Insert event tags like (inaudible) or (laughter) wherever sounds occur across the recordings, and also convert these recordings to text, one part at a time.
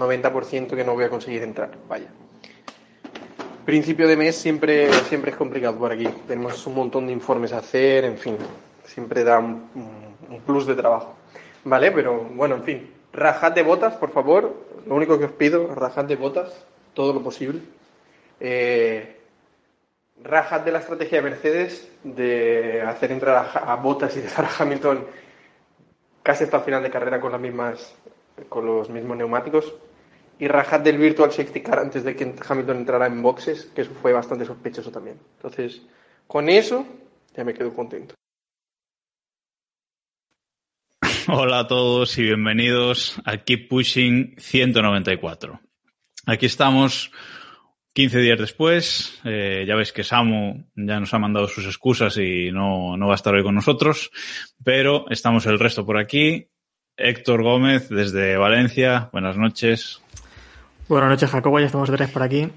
90% que no voy a conseguir entrar. Vaya. Principio de mes siempre, siempre es complicado por aquí. Tenemos un montón de informes a hacer, en fin. Siempre da un, plus de trabajo. Vale, pero bueno, en fin. Rajad de botas, por favor. Lo único que os pido, rajad de botas todo lo posible. Eh, rajad de la estrategia de Mercedes de hacer entrar a, a Botas y dejar a Hamilton casi hasta el final de carrera con las mismas con los mismos neumáticos y rajad del Virtual Safety Car antes de que Hamilton entrara en boxes, que eso fue bastante sospechoso también. Entonces, con eso ya me quedo contento. (laughs) Hola a todos y bienvenidos a Keep Pushing 194. Aquí estamos 15 días después. Eh, ya veis que Samu ya nos ha mandado sus excusas y no, no va a estar hoy con nosotros, pero estamos el resto por aquí. Héctor Gómez desde Valencia. Buenas noches. Buenas noches, Jacobo. Ya estamos tres por aquí.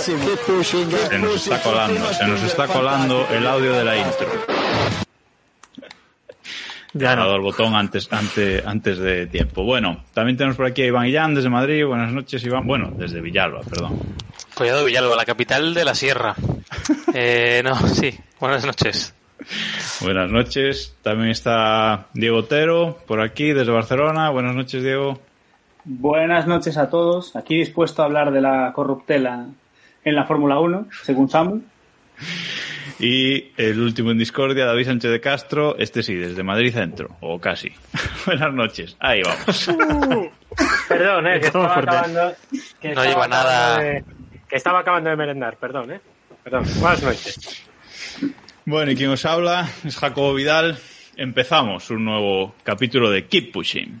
Se nos está colando, se nos está colando el audio de la intro. (laughs) Ya Ha dado no. el botón antes, antes, antes de tiempo. Bueno, también tenemos por aquí a Iván Illán desde Madrid. Buenas noches, Iván. Bueno, desde Villalba, perdón. Collado de Villalba, la capital de la sierra. (laughs) Eh, no, sí. Buenas noches. Buenas noches. También está Diego Otero por aquí desde Barcelona. Buenas noches, Diego. Buenas noches a todos. Aquí dispuesto a hablar de la corruptela en la Fórmula 1, según Samu. Y el último en discordia, David Sánchez de Castro. Este sí, desde Madrid Centro, o casi. (laughs) Buenas noches. Ahí vamos. (laughs) Perdón, eh, que estaba acabando. Que No estaba lleva nada. de- que estaba acabando de merendar, perdón, eh. Perdón. Buenas noches. Bueno, y quien os habla es Jacobo Vidal. Empezamos un nuevo capítulo de Keep Pushing.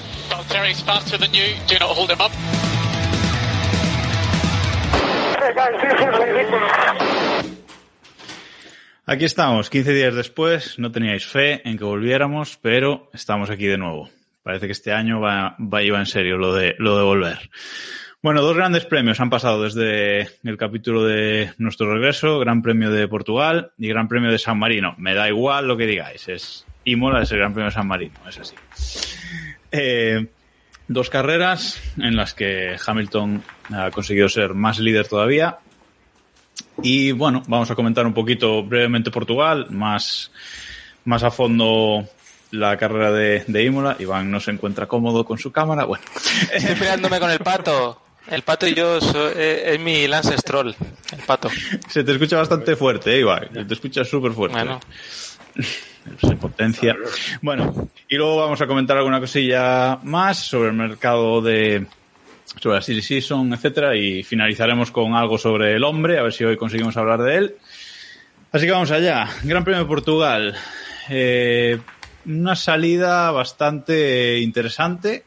Faster than you. Do not hold him up. Aquí estamos, 15 días después. No teníais fe en que volviéramos, pero estamos aquí de nuevo. Parece que este año va, va, iba en serio lo de, lo de volver. Bueno, dos grandes premios han pasado desde el capítulo de nuestro regreso, Gran Premio de Portugal y Gran Premio de San Marino. Me da igual lo que digáis, es Imola es el Gran Premio de San Marino, es así. Eh, dos carreras en las que Hamilton ha conseguido ser más líder todavía. Y bueno, vamos a comentar un poquito brevemente Portugal, más, más a fondo la carrera de, de Imola. Iván no se encuentra cómodo con su cámara. Bueno, Estoy peleándome con el pato. El pato y yo so- eh, es mi Lance Stroll. El pato. se te escucha bastante fuerte, ¿eh, Iván. Se te escucha súper fuerte. Bueno, (laughs) se potencia. Bueno, y luego vamos a comentar alguna cosilla más sobre el mercado de sobre la Silly Season, etcétera, y finalizaremos con algo sobre el hombre, a ver si hoy conseguimos hablar de él. Así que vamos allá. Gran Premio de Portugal. Eh, una salida bastante interesante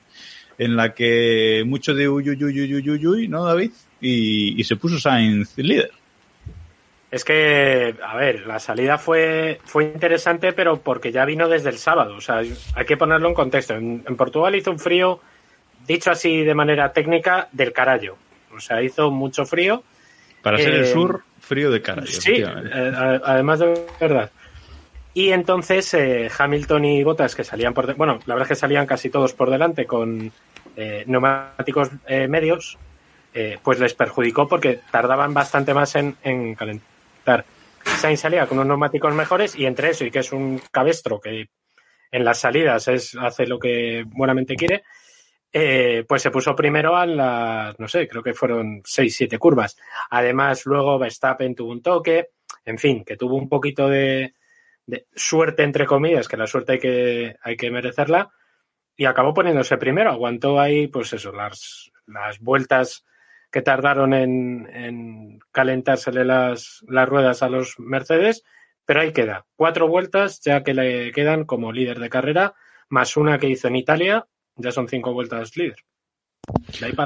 en la que mucho de uy, uy, uy, uy, uy, uy, ¿no, David? Y, y se puso Sainz líder. Es que, a ver, la salida fue, fue interesante, pero porque ya vino desde el sábado. O sea, hay que ponerlo en contexto. En, en Portugal hizo un frío, dicho así de manera técnica, del carallo. O sea, hizo mucho frío. Para ser el Eh, sur, frío de cara. Sí, eh, además de verdad. Y entonces eh, Hamilton y Bottas, que salían por... bueno, la verdad es que salían casi todos por delante con eh, neumáticos eh, medios, eh, pues les perjudicó porque tardaban bastante más en, en calentar. Sainz salía con unos neumáticos mejores y entre eso y que es un cabestro que en las salidas es, hace lo que buenamente quiere, eh, pues se puso primero a las, no sé, creo que fueron 6, 7 curvas. Además, luego Verstappen tuvo un toque, en fin, que tuvo un poquito de, de suerte, entre comillas, que la suerte hay que, hay que merecerla, y acabó poniéndose primero. Aguantó ahí, pues eso, las, las vueltas que tardaron en, en calentársele las, las ruedas a los Mercedes, pero ahí queda. Cuatro vueltas ya que le quedan como líder de carrera, más una que hizo en Italia, ya son cinco vueltas líder.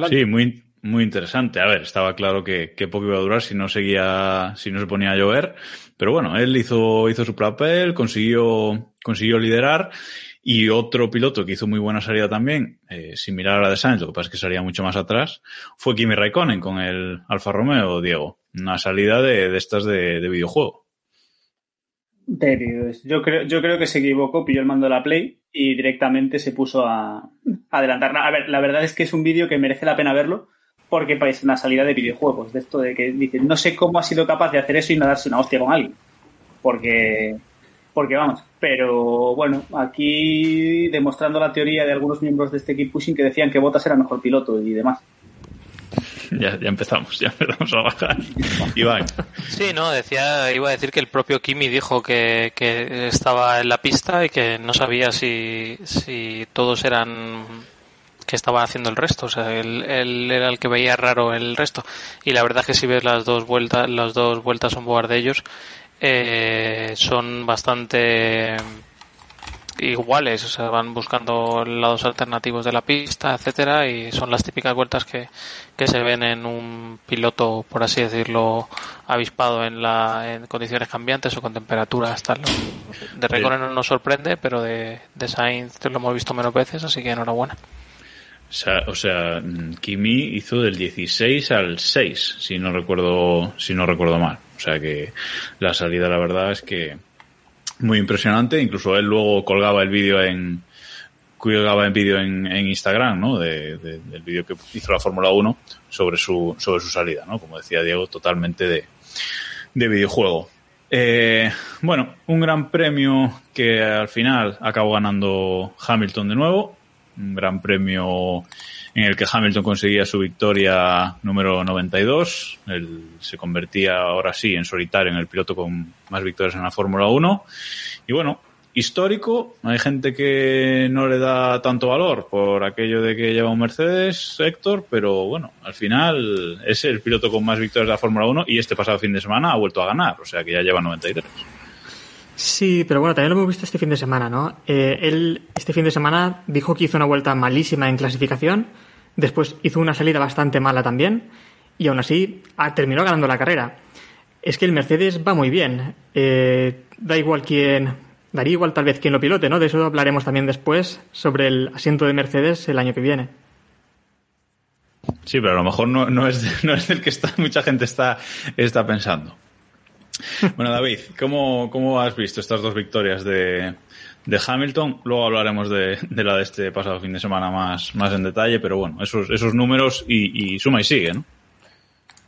Sí, muy, muy interesante. A ver, estaba claro que, que poco iba a durar si no seguía, si no se ponía a llover. Pero bueno, él hizo, hizo su papel, consiguió, consiguió liderar. Y otro piloto que hizo muy buena salida también, eh, similar a la de Sainz, lo que pasa es que salía mucho más atrás, fue Kimi Raikkonen con el Alfa Romeo, Diego. Una salida de, de estas de, de videojuego. Yo creo, yo creo que se equivocó, pilló el mando de la Play y directamente se puso a, a adelantar. A ver, la verdad es que es un vídeo que merece la pena verlo porque parece una salida de videojuegos, de esto de que dicen, no sé cómo ha sido capaz de hacer eso y no darse una hostia con alguien. Porque, porque vamos, pero bueno, aquí demostrando la teoría de algunos miembros de este Keep Pushing que decían que Bottas era mejor piloto y demás. Ya, ya empezamos, ya empezamos a bajar. Iván. Sí, no, decía, iba a decir que el propio Kimi dijo que, que estaba en la pista y que no sabía si, si todos eran que estaba haciendo el resto, o sea, él, él era el que veía raro el resto. Y la verdad es que si ves las dos vueltas, las dos vueltas on board de ellos, eh, son bastante iguales, o sea, van buscando lados alternativos de la pista, etcétera, y son las típicas vueltas que, que se ven en un piloto, por así decirlo, avispado en la en condiciones cambiantes o con temperaturas tal. De Raikkonen no nos sorprende, pero de, de Sainz lo hemos visto menos veces, así que enhorabuena. O sea, o sea, Kimi hizo del 16 al 6, si no recuerdo, si no recuerdo mal. O sea que la salida, la verdad, es que muy impresionante. Incluso él luego colgaba el vídeo en, colgaba el vídeo en, en Instagram, ¿no? De, de- del vídeo que hizo la Fórmula 1 sobre su, sobre su salida, ¿no? Como decía Diego, totalmente de, de videojuego. Eh, bueno, un gran premio que al final acabó ganando Hamilton de nuevo. Un gran premio en el que Hamilton conseguía su victoria número 92. Él se convertía ahora sí en solitario en el piloto con más victorias en la Fórmula 1. Y bueno, histórico. Hay gente que no le da tanto valor por aquello de que lleva un Mercedes, Héctor, pero bueno, al final es el piloto con más victorias de la Fórmula 1 y este pasado fin de semana ha vuelto a ganar, o sea que ya lleva 93. Sí, pero bueno, también lo hemos visto este fin de semana, ¿no? Eh, él este fin de semana dijo que hizo una vuelta malísima en clasificación, después hizo una salida bastante mala también, y aún así ah, terminó ganando la carrera. Es que el Mercedes va muy bien. Eh, da igual quién, daría igual tal vez quién lo pilote, ¿no? De eso hablaremos también después sobre el asiento de Mercedes el año que viene. Sí, pero a lo mejor no, no es, no es el que está, mucha gente está, está pensando. (laughs) Bueno, David, ¿cómo, cómo has visto estas dos victorias de, Hamilton? Luego hablaremos de, la de este pasado fin de semana más, más en detalle, pero bueno, esos, esos números y, y suma y sigue, ¿no?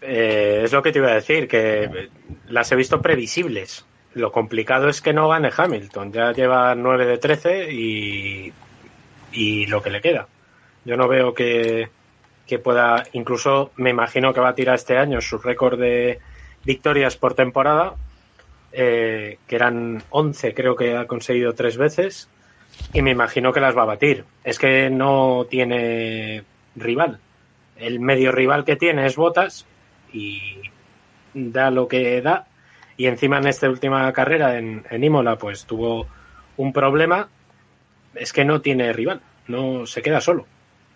Eh, es lo que te iba a decir, que las he visto previsibles. Lo complicado es que no gane Hamilton. Ya lleva 9 de 13 y, y lo que le queda. Yo no veo que, que pueda, incluso me imagino que va a tirar este año su récord de victorias por temporada, eh, que eran 11, creo que ha conseguido tres veces, y me imagino que las va a batir. Es que no tiene rival. El medio rival que tiene es Botas y da lo que da. Y encima en esta última carrera en, en Imola, pues tuvo un problema. Es que no tiene rival, no se queda solo.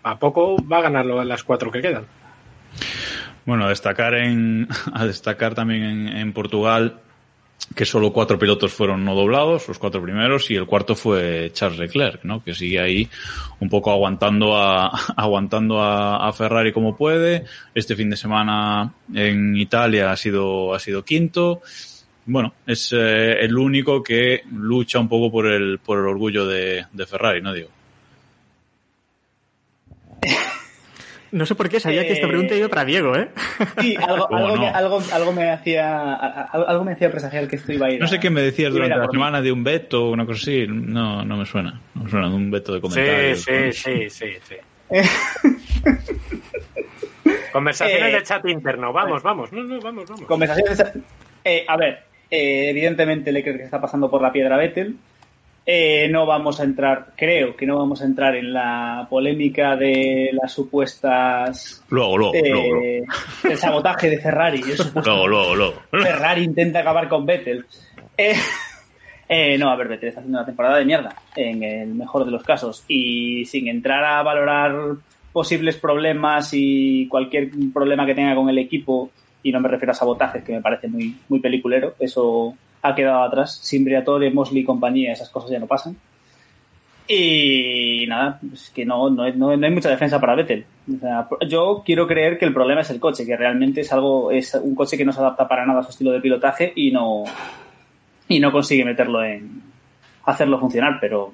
A poco va a ganarlo en las cuatro que quedan. Bueno, a destacar en, (laughs) a destacar también en, en Portugal que solo cuatro pilotos fueron no doblados, los cuatro primeros, y el cuarto fue Charles Leclerc, ¿no? Que sigue ahí un poco aguantando a, (laughs) aguantando a, Ferrari como puede. Este fin de semana en Italia ha sido, ha sido quinto. Bueno, es eh, el único que lucha un poco por el, por el orgullo de, de Ferrari, ¿no digo? No sé por qué sabía que esta pregunta iba para Diego, ¿eh? (laughs) Sí, algo, ¿Cómo algo, no? me, algo, algo me hacía algo me hacía presagiar que esto iba a ir. No sé a- qué me decías durante la mí. semana de un veto o una cosa así. No, no me suena. No me suena de un veto de Sí, comentarios. sí, sí, sí, sí. (laughs) Conversaciones Eh, de chat interno. Vamos, vamos. No, no, vamos, vamos. Conversaciones. Eh, a ver, eh, evidentemente Leclerc está pasando por la piedra Vettel. Eh, no vamos a entrar, creo que no vamos a entrar en la polémica de las supuestas. Luego, luego, eh, luego, luego. El sabotaje de Ferrari. Luego, luego, luego. Ferrari intenta acabar con Vettel. Eh, eh, no, a ver, Vettel está haciendo una temporada de mierda, en el mejor de los casos. Y sin entrar a valorar posibles problemas y cualquier problema que tenga con el equipo, y no me refiero a sabotajes, que me parece muy, muy peliculero, eso ha quedado atrás. Sin Briatore, Mosley y compañía, esas cosas ya no pasan. Y nada, es que no, no, hay- no- no hay mucha defensa para Vettel. O sea, yo quiero creer que el problema es el coche, que realmente es algo, es un coche que no se adapta para nada a su estilo de pilotaje y no, y no consigue meterlo en hacerlo funcionar, pero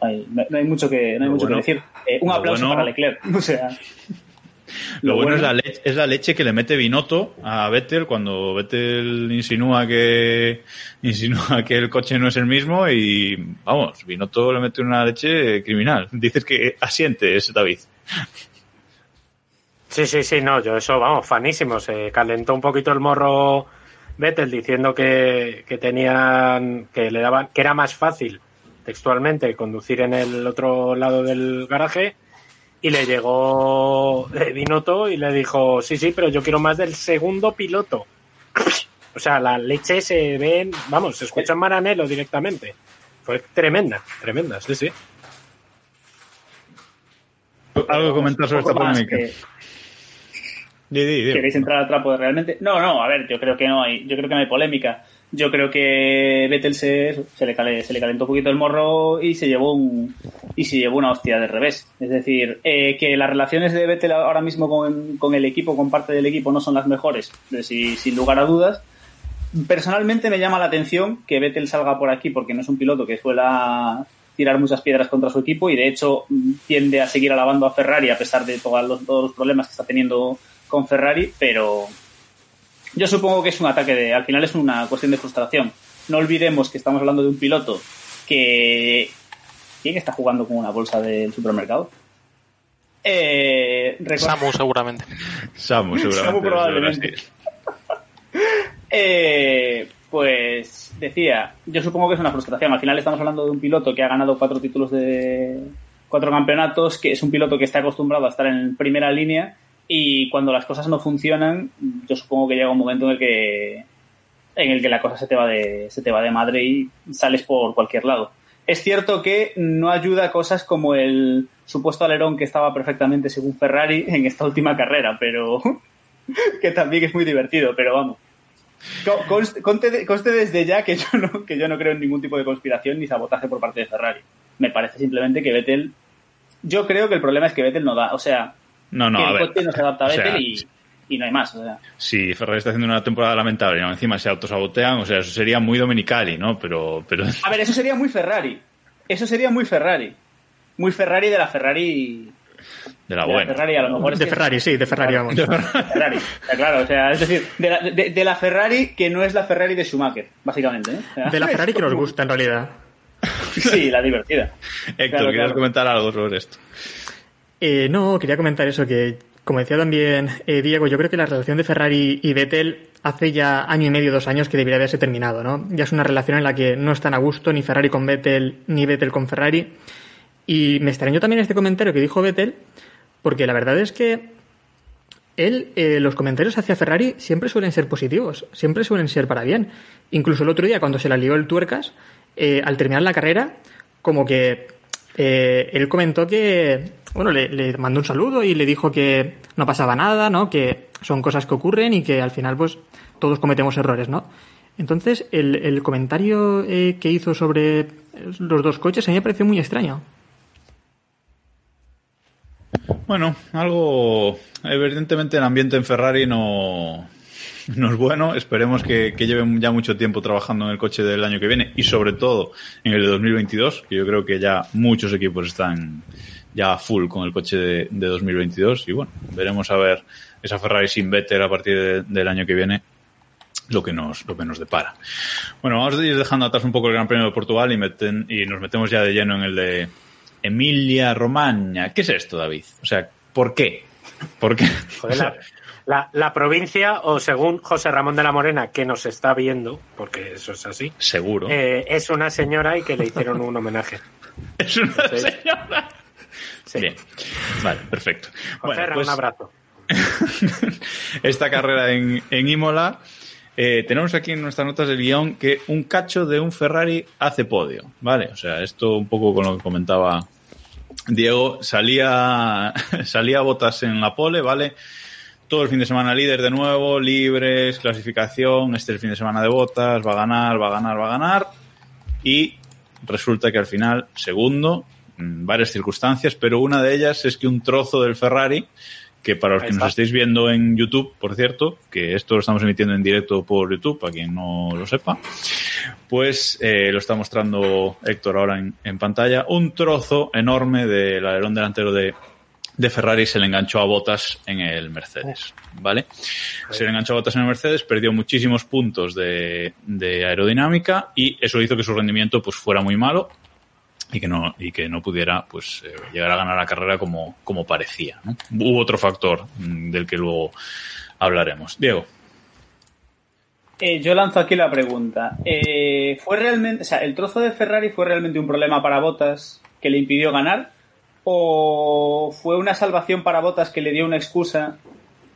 hay- no, hay mucho que, no hay mucho bueno- que decir. Eh, un aplauso bueno- para Leclerc. (laughs) O sea, Lo, Lo bueno, bueno- es, la leche, es la leche que le mete Binotto a Vettel cuando Vettel insinúa que insinúa que el coche no es el mismo y vamos, Binotto le mete una leche criminal. (laughs) Dices que asiente ese David. Sí, sí, sí, no, yo eso, vamos, fanísimo. Se calentó un poquito el morro Vettel diciendo que, que tenían, que le daban, que era más fácil textualmente conducir en el otro lado del garaje y le llegó Binotto y le dijo, sí, sí, pero yo quiero más del segundo piloto. O sea, la leche se ve, vamos, se escucha en Maranelo directamente. Fue tremenda, tremenda, sí, sí. Algo que comentar sobre esta polémica. que-. ¿Queréis entrar al trapo de realmente? No, no, a ver, yo creo que no hay, yo creo que no hay polémica. Yo creo que Vettel se, se, le, cale- se le calentó un poquito el morro y se llevó un y se llevó una hostia de revés. Es decir, eh, que las relaciones de Vettel ahora mismo con, con el equipo, con parte del equipo, no son las mejores, si- sin lugar a dudas. Personalmente me llama la atención que Vettel salga por aquí porque no es un piloto que suela tirar muchas piedras contra su equipo y de hecho tiende a seguir alabando a Ferrari a pesar de todos los, todos los problemas que está teniendo con Ferrari, pero yo supongo que es un ataque de, al final es una cuestión de frustración. No olvidemos que estamos hablando de un piloto que ¿quién está jugando con una bolsa del supermercado? Eh, recuerda- Samu, seguramente. (laughs) Samu, seguramente. Samu probablemente. (laughs) Eh, pues decía, yo supongo que es una frustración. Al final estamos hablando de un piloto que ha ganado cuatro títulos de cuatro campeonatos, que es un piloto que está acostumbrado a estar en primera línea y cuando las cosas no funcionan, yo supongo que llega un momento en el que en el que la cosa se te va de se te va de madre y sales por cualquier lado. Es cierto que no ayuda cosas como el supuesto alerón que estaba perfectamente según Ferrari en esta última carrera, pero (laughs) que también es muy divertido, pero vamos. Co- Conste, conste desde ya que yo, no, que yo no creo en ningún tipo de conspiración ni sabotaje por parte de Ferrari. Me parece simplemente que Vettel. Yo creo que el problema es que Vettel no da. O sea, No, no, que a el ver. coche no se adapta a O sea, Vettel y, y no hay más. O sea, Si Ferrari está haciendo una temporada lamentable y encima se autosabotean, o sea, eso sería muy dominicali, ¿no? Pero, pero a ver, eso sería muy Ferrari. Eso sería muy Ferrari. Muy Ferrari de la Ferrari. de la de la buena. Ferrari, a lo mejor es De que- Ferrari, sí, de Ferrari, vamos. Ferrari. Está claro, o sea, es decir, de la, de- de la Ferrari que no es la Ferrari de Schumacher, básicamente. ¿eh? O sea, De la Ferrari que nos (laughs) gusta, en realidad. Sí, la divertida. Héctor, Claro, ¿quieres claro. comentar algo sobre esto? Eh, no, quería comentar eso, que como decía también eh, Diego, yo creo que la relación de Ferrari y Vettel hace ya año y medio, dos años que debería haberse terminado, ¿no? Ya es una relación en la que no están a gusto ni Ferrari con Vettel, ni Vettel con Ferrari. Y me extrañó también este comentario que dijo Vettel, porque la verdad es que él, eh, los comentarios hacia Ferrari siempre suelen ser positivos, siempre suelen ser para bien. Incluso el otro día, cuando se la lió el Tuercas, eh, al terminar la carrera, como que él comentó que, bueno, le, mandó un saludo y le dijo que no pasaba nada, ¿no? Que son cosas que ocurren y que al final, pues, todos cometemos errores, ¿no? Entonces, el, el comentario eh, que hizo sobre los dos coches a mí me pareció muy extraño. Bueno, algo. Evidentemente, el ambiente en Ferrari no, no es bueno. Esperemos que, que lleven ya mucho tiempo trabajando en el coche del año que viene y, sobre todo, en el de 2022, que yo creo que ya muchos equipos están ya a full con el coche de, de 2022 y bueno, veremos a ver esa Ferrari sin Vettel a partir de- del año que viene lo que nos lo que nos depara. Bueno, vamos a ir dejando atrás un poco el Gran Premio de Portugal y, meten, y nos metemos ya de lleno en el de Emilia Romagna. ¿Qué es esto, David? O sea, ¿por qué? ¿Por qué? Joder, la, la- la provincia, o según José Ramón de la Morena, que nos está viendo, porque eso es así, Seguro. eh, es una señora y que le hicieron un homenaje. (laughs) es una señora. Sí. Bien. Vale, perfecto. Bueno, pues un abrazo. (laughs) esta carrera en, en Imola. eh, tenemos aquí en nuestras notas del guion que un cacho de un Ferrari hace podio, ¿vale? O sea, esto un poco con lo que comentaba Diego, salía, (laughs) salía Botas en la pole, ¿vale? Todo el fin de semana líder de nuevo, libres, clasificación, este es el fin de semana de Botas, va a ganar, va a ganar, va a ganar. Y resulta que al final, segundo, varias circunstancias, pero una de ellas es que un trozo del Ferrari, que para los Ahí que nos estéis viendo en YouTube, por cierto, que esto lo estamos emitiendo en directo por YouTube, para quien no lo sepa, pues eh, lo está mostrando Héctor ahora en, en pantalla, un trozo enorme del alerón delantero de, de Ferrari se le enganchó a botas en el Mercedes, ¿vale? Se le enganchó a botas en el Mercedes, perdió muchísimos puntos de, de aerodinámica y eso hizo que su rendimiento pues fuera muy malo y que no y que no pudiera pues eh, llegar a ganar la carrera como como parecía ¿no? hubo otro factor mm, del que luego hablaremos Diego Eh, yo lanzo aquí la pregunta. Eh, ¿Fue realmente, o sea, el trozo de Ferrari fue realmente un problema para Bottas que le impidió ganar? ¿O fue una salvación para Bottas que le dio una excusa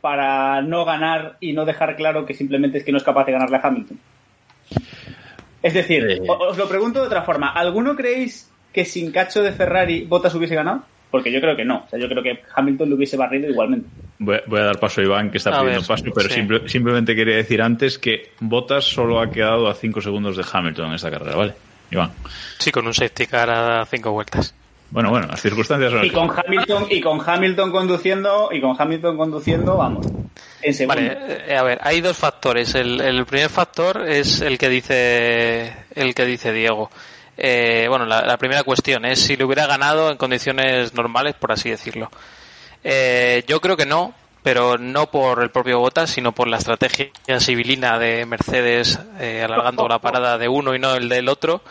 para no ganar y no dejar claro que simplemente es que no es capaz de ganarle a Hamilton? Es decir, os lo pregunto de otra forma. ¿Alguno creéis que sin cacho de Ferrari Bottas hubiese ganado? Porque yo creo que no. O sea, yo creo que Hamilton lo hubiese barrido igualmente. voy, voy a dar paso a Iván que está A pidiendo ver, paso pero sí. simple- simplemente quería decir antes que Bottas solo ha quedado a 5 segundos de Hamilton en esta carrera vale Iván Sí, con un safety car a cinco vueltas. bueno bueno las circunstancias son Y así. con Hamilton, y con Hamilton conduciendo, y con Hamilton conduciendo, vamos. En. Vale, eh, a ver, hay dos factores. El, el primer factor es el que dice el que dice Diego. Eh, bueno, la, la primera cuestión es si le hubiera ganado en condiciones normales, por así decirlo. Eh, yo creo que no, pero no por el propio Bottas, sino por la estrategia civilina de Mercedes eh, alargando la parada de uno y no el del otro.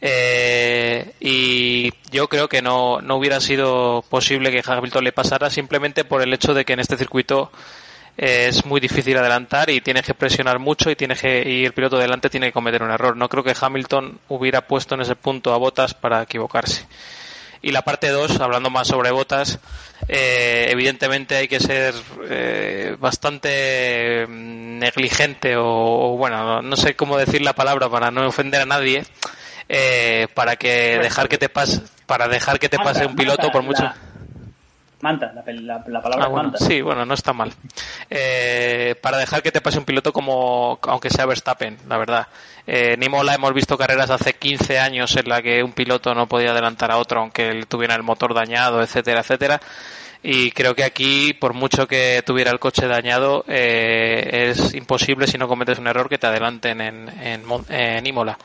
Eh, y yo creo que no, no hubiera sido posible que Hamilton le pasara simplemente por el hecho de que en este circuito es muy difícil adelantar y tienes que presionar mucho y tienes que y el piloto delante tiene que cometer un error. No creo que Hamilton hubiera puesto en ese punto a Botas para equivocarse. Y la parte 2, hablando más sobre Botas, eh, evidentemente hay que ser eh, bastante mm, negligente o, o, bueno, no sé cómo decir la palabra para no ofender a nadie, eh, para que dejar que te pase, para dejar que te pase un piloto por mucho. Manta, la, la- la palabra Ah, bueno, manta. sí, bueno, no está mal. Eh, para dejar que te pase un piloto como, aunque sea Verstappen, la verdad. Eh, en Imola hemos visto carreras hace 15 años en la que un piloto no podía adelantar a otro aunque él tuviera el motor dañado, etcétera, etcétera. Y creo que aquí, por mucho que tuviera el coche dañado, eh, es imposible si no cometes un error que te adelanten en, en, en Imola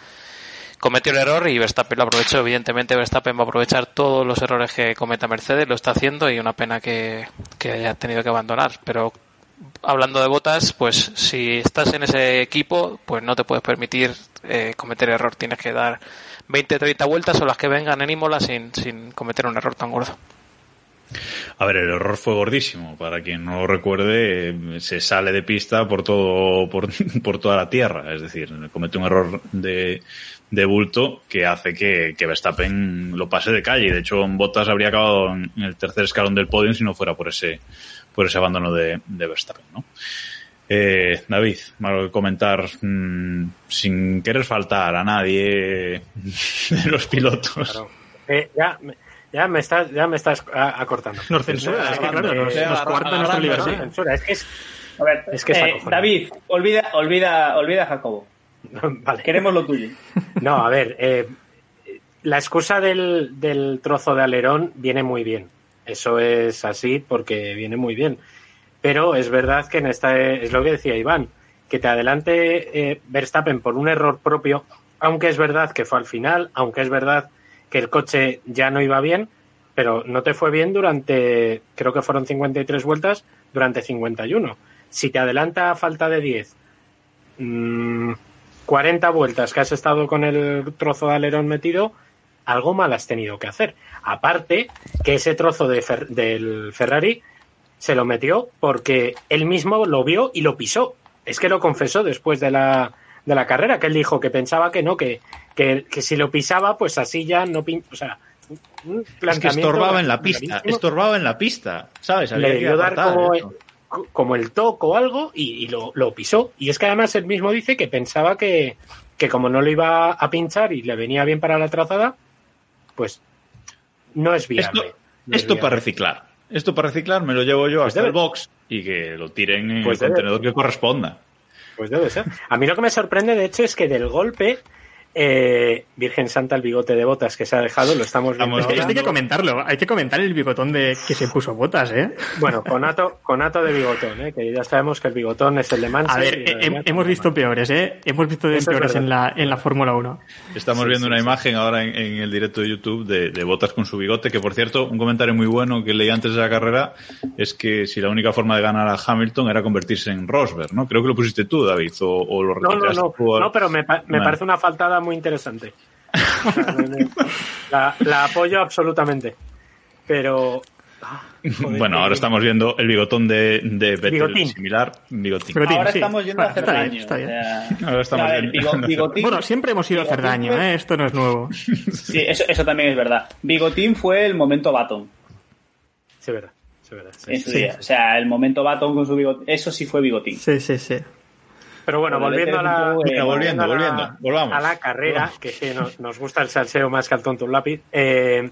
cometió el error y Verstappen lo aprovechó. Evidentemente Verstappen va a aprovechar todos los errores que cometa Mercedes, lo está haciendo y una pena que, que haya tenido que abandonar. Pero hablando de botas, pues si estás en ese equipo, pues no te puedes permitir eh, cometer error. Tienes que dar 20, 30 vueltas o las que vengan en Imola sin, sin cometer un error tan gordo. A ver, el error fue gordísimo. Para quien no lo recuerde, eh, se sale de pista por todo, por, (laughs) por toda la tierra. Es decir, comete un error de, de bulto que hace que, que Verstappen lo pase de calle. De hecho, en Bottas habría acabado en, el tercer escalón del podio si no fuera por ese, por ese abandono de, de Verstappen, ¿no? Eh, David, algo que comentar mm, sin querer faltar a nadie (laughs) de los pilotos. Claro. Eh, ya, me- ya me estás, ya me estás a- acortando. Nos censura, es que claro, nos, Eh, nos coarta nuestra no, libertad. censura, es que es, A ver, Es que es eh. David, olvida, olvida, olvida a Jacobo. (laughs) vale. Queremos lo tuyo. No, a ver, eh, la excusa del, del trozo de alerón viene muy bien. Eso es así porque viene muy bien. Pero es verdad que en esta es lo que decía Iván, que te adelante eh, Verstappen por un error propio, aunque es verdad que fue al final, aunque es verdad que el coche ya no iba bien, pero no te fue bien durante, creo que fueron 53 vueltas, durante 51. Si te adelanta a falta de 10, mm, 40 vueltas que has estado con el trozo de alerón metido, algo mal has tenido que hacer. Aparte, que ese trozo de Fer- del Ferrari se lo metió porque él mismo lo vio y lo pisó. Es que lo confesó después de la, de la carrera, que él dijo que pensaba que no, que, que, que si lo pisaba, pues así ya no pin- O sea, un Es que estorbaba en la pista, rarísimo. estorbaba en la pista, ¿sabes? Había Le debió dar como. Como el toque o algo y, y lo, lo pisó. Y es que además él mismo dice que pensaba que, que como no lo iba a pinchar y le venía bien para la trazada, pues no es viable. Esto, No es esto viable. para reciclar. Esto para reciclar me lo llevo yo Pues hasta debe- el box y que lo tiren en Pues el debe- contenedor que corresponda. Pues debe ser. A mí lo que me sorprende, de hecho, es que del golpe, eh, Virgen Santa, el bigote de botas que se ha dejado, lo estamos viendo. Esto hay que comentarlo. Hay que comentar el bigotón de que se puso botas, ¿eh? Bueno, conato, conato de bigotón, ¿eh? que ya sabemos que el bigotón es el de Mansell. A ver, he- demás- hemos visto peores, ¿eh? Hemos visto de peores en la, en la Fórmula 1. Estamos Sí, viendo sí, una sí. imagen ahora en, en el directo de YouTube de, de Botas con su bigote, que por cierto, un comentario muy bueno que leí antes de la carrera es que si la única forma de ganar a Hamilton era convertirse en Rosberg, ¿no? Creo que lo pusiste tú, David, o, o lo No, no, no, no, pero me, pa- me parece una faltada muy interesante. La, la apoyo absolutamente. Pero. ah, joder, Bueno, ahora estamos viendo el bigotón de, de Vettel, Bigotín. similar, bigotín. Bigotín, Ahora sí. estamos yendo a hacer está bien, daño. está bien. o sea, (laughs) Ahora estamos a ver, yendo- bigo- bigotín, Bueno, siempre hemos ido a hacer Bigotín daño, fue- ¿eh? Esto no es nuevo. (laughs) Sí, eso, eso también es verdad. Bigotín fue el momento Baton Sí, verdad. Sí, verdad. sí, en sí. su día. O sea, el momento Baton con su bigotín. Eso sí fue Bigotín. Sí, sí, sí. Pero bueno, volviendo a la, eh, volviendo, a la- volviendo, volvamos. a la carrera, que sí, nos, nos gusta el salseo más que al tonto un lápiz. eh,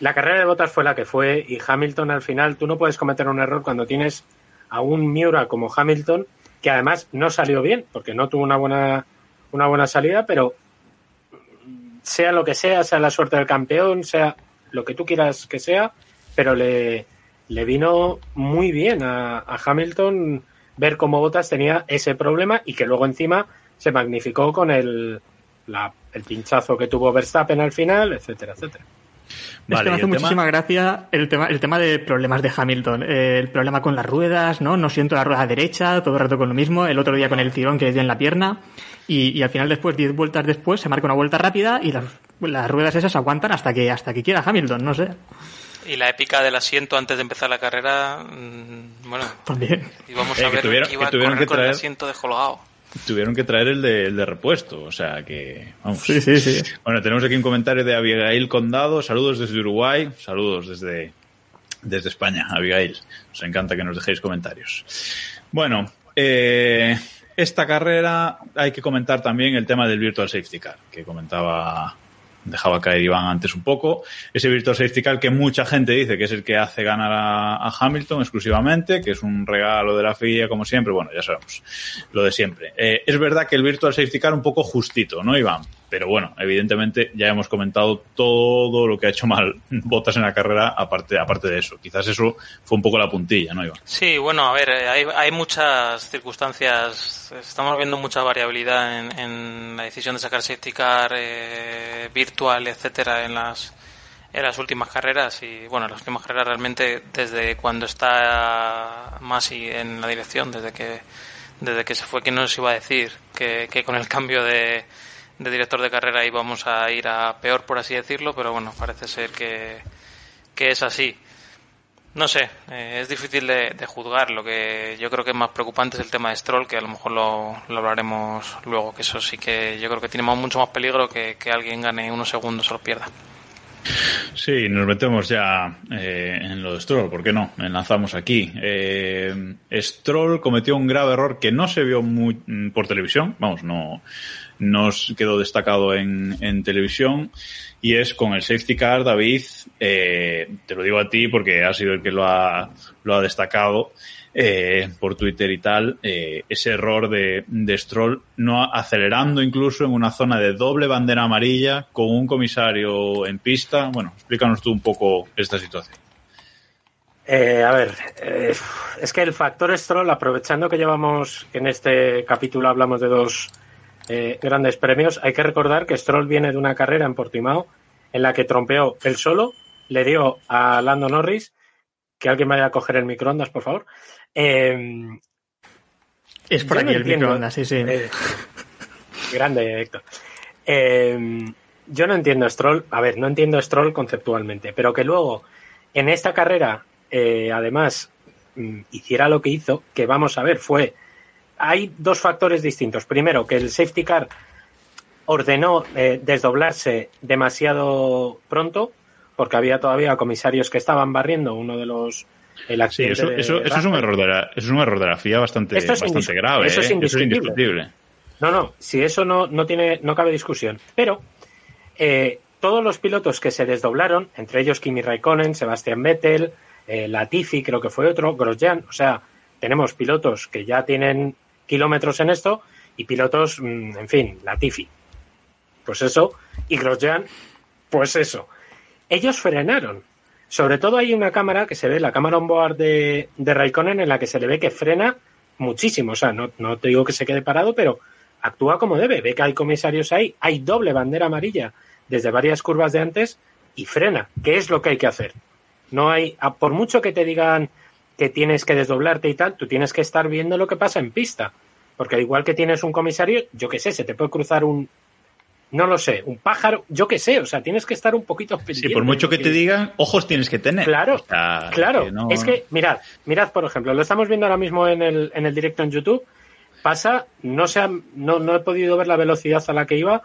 la carrera de botas fue la que fue y Hamilton al final, tú no puedes cometer un error cuando tienes a un Miura como Hamilton, que además no salió bien, porque no tuvo una buena, una buena salida, pero sea lo que sea, sea la suerte del campeón, sea lo que tú quieras que sea, pero le, le vino muy bien a, a Hamilton ver cómo Bottas tenía ese problema y que luego encima se magnificó con el, la- el pinchazo que tuvo Verstappen al final, etcétera, etcétera. es que me hace tema- muchísima gracia el tema, el tema de problemas de Hamilton. Eh, el problema con las ruedas, ¿no? No siento la rueda derecha, todo el rato con lo mismo. El otro día con el tirón que le dio en la pierna. Y, y al final, después, 10 vueltas después, se marca una vuelta rápida y las, las ruedas esas aguantan hasta que, hasta que quiera Hamilton, no sé. Y la épica del asiento antes de empezar la carrera, mm, bueno, (laughs) También. íbamos Eh, a que ver tuvieron- que iba que tuvieron a que con el traer- asiento descolgado. Tuvieron que traer el de, el de repuesto, o sea que... Vamos. Sí, sí, sí. (laughs) Bueno, tenemos aquí un comentario de Abigail Condado. Saludos desde Uruguay. Saludos desde, desde España, Abigail. Nos encanta que nos dejéis comentarios. Bueno, eh, esta carrera hay que comentar también el tema del Virtual Safety Car, que comentaba, dejaba caer Iván antes un poco. Ese Virtual Safety Car que mucha gente dice que es el que hace ganar a, Hamilton exclusivamente, que es un regalo de la FIA, como siempre. Bueno, ya sabemos lo de siempre. Eh, es verdad que el Virtual Safety Car un poco justito, ¿no, Iván? Pero bueno, evidentemente ya hemos comentado todo lo que ha hecho mal (laughs) Botas en la carrera, aparte, aparte de eso. Quizás eso fue un poco la puntilla, ¿no, Iván? Sí, bueno, a ver, eh, hay, hay muchas circunstancias, estamos viendo mucha variabilidad en, en la decisión de sacar safety car eh, virtual, etcétera, en las en las últimas carreras y bueno, en las últimas carreras realmente desde cuando está Masi en la dirección, desde que desde que se fue, que no nos iba a decir que, que con el cambio de, de director de carrera íbamos a ir a peor, por así decirlo, pero bueno, parece ser que, que es así. No sé, eh, es difícil de, juzgar. Lo que yo creo que es más preocupante es el tema de Stroll, que a lo mejor lo, lo hablaremos luego, que eso sí que yo creo que tiene mucho más peligro que, que alguien gane unos segundos o los pierda. Sí, nos metemos ya eh, en lo de Stroll, ¿por qué no? Enlazamos aquí. Eh, Stroll cometió un grave error que no se vio muy, por televisión, vamos, no, no s- quedó destacado en, en televisión, y es con el safety car, David, eh, te lo digo a ti porque has sido el que lo ha, lo ha destacado eh, por Twitter y tal, eh, ese error de, de Stroll, no acelerando incluso en una zona de doble bandera amarilla con un comisario en pista. Bueno, explícanos tú un poco esta situación. A ver, es que el factor Stroll, aprovechando que llevamos, en este capítulo hablamos de dos eh, grandes premios, hay que recordar que Stroll viene de una carrera en Portimao en la que trompeó él solo le dio a Lando Norris, que alguien vaya a coger el microondas, por favor. Eh, Es por aquí no el entiendo- microondas, sí, sí. eh, grande, Héctor. Yo no entiendo Stroll, a ver, no entiendo Stroll conceptualmente, pero que luego en esta carrera, además, mm, hiciera lo que hizo, que vamos a ver, fue. Hay dos factores distintos. Primero, que el safety car ordenó eh, desdoblarse demasiado pronto, porque había todavía comisarios que estaban barriendo uno de los. El Sí, accidente eso, de eso, eso es un error de la, eso es un error de la FIA bastante, Esto es bastante grave. eso es ¿eh? indiscutible. indiscutible. No, no, si eso no, no tiene, no cabe discusión. Pero eh, todos los pilotos que se desdoblaron, entre ellos Kimi Raikkonen, Sebastian Vettel, eh, Latifi, creo que fue otro, Grosjean, o sea, tenemos pilotos que ya tienen kilómetros en esto y pilotos, mm, en fin, Latifi. Pues eso, y Grosjean, pues eso. Ellos frenaron. Sobre todo hay una cámara que se ve, la cámara on-board de, de Raikkonen, en la que se le ve que frena muchísimo. O sea, no, no te digo que se quede parado, pero actúa como debe. Ve que hay comisarios ahí, hay doble bandera amarilla desde varias curvas de antes y frena. ¿Qué es lo que hay que hacer? No hay, por mucho que te digan que tienes que desdoblarte y tal, tú tienes que estar viendo lo que pasa en pista. Porque igual que tienes un comisario, yo qué sé, se te puede cruzar un, no lo sé, un pájaro, yo qué sé, o sea, tienes que estar un poquito Sí, pendiente. por mucho que te digan, ojos tienes que tener. Claro, O sea, Claro, que no- es que mirad, mirad por ejemplo, lo estamos viendo ahora mismo en el, en el directo en YouTube. Pasa, no, se ha- no, no he podido ver la velocidad a la que iba,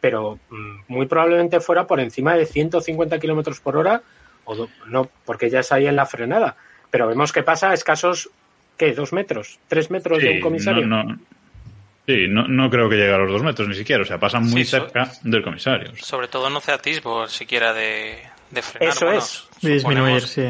pero mm, muy probablemente fuera por encima de 150 kilómetros por hora, o do- no, porque ya es ahí en la frenada. Pero vemos que pasa a escasos, ¿qué? ¿Dos metros? ¿Tres metros de Sí, un comisario? No, no- sí, no, no creo que llegue a los dos metros ni siquiera. O sea, pasan muy Sí, so- cerca del comisario. Sobre todo no hace atisbo siquiera de, de frenar. Eso bueno, es. Disminuir, sí.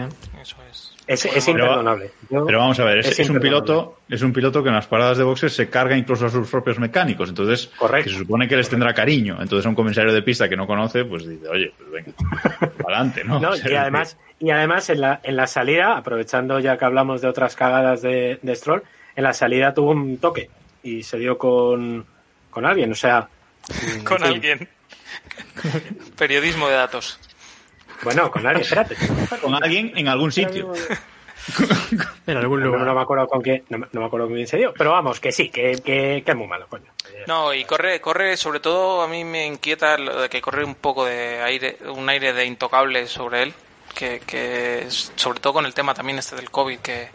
Eso es. Es, Pero- imperdonable. Pero vamos a ver, es, Es es un piloto, es un piloto que en las paradas de boxes se carga incluso a sus propios mecánicos. Entonces, Correcto. que se supone que les tendrá cariño. Entonces, a un comisario de pista que no conoce, pues dice, oye, pues venga, (laughs) adelante, ¿no? No, (laughs) O sea, y además, y además en, la, en la salida, aprovechando ya que hablamos de otras cagadas de, de Stroll, en la salida tuvo un toque y se dio con, con alguien, o sea... (laughs) Con fin. alguien. Periodismo de datos. Bueno, con alguien, espérate. (laughs) con alguien en algún sitio. (laughs) En algún No, lugar. no me acuerdo con quién, no, me- no me acuerdo con quién se dio, pero vamos, que sí, que, que, que es muy malo, coño. No, y corre, corre, sobre todo a mí me inquieta lo de que corre un poco de aire, un aire de intocable sobre él, que, que sobre todo con el tema también este del COVID que,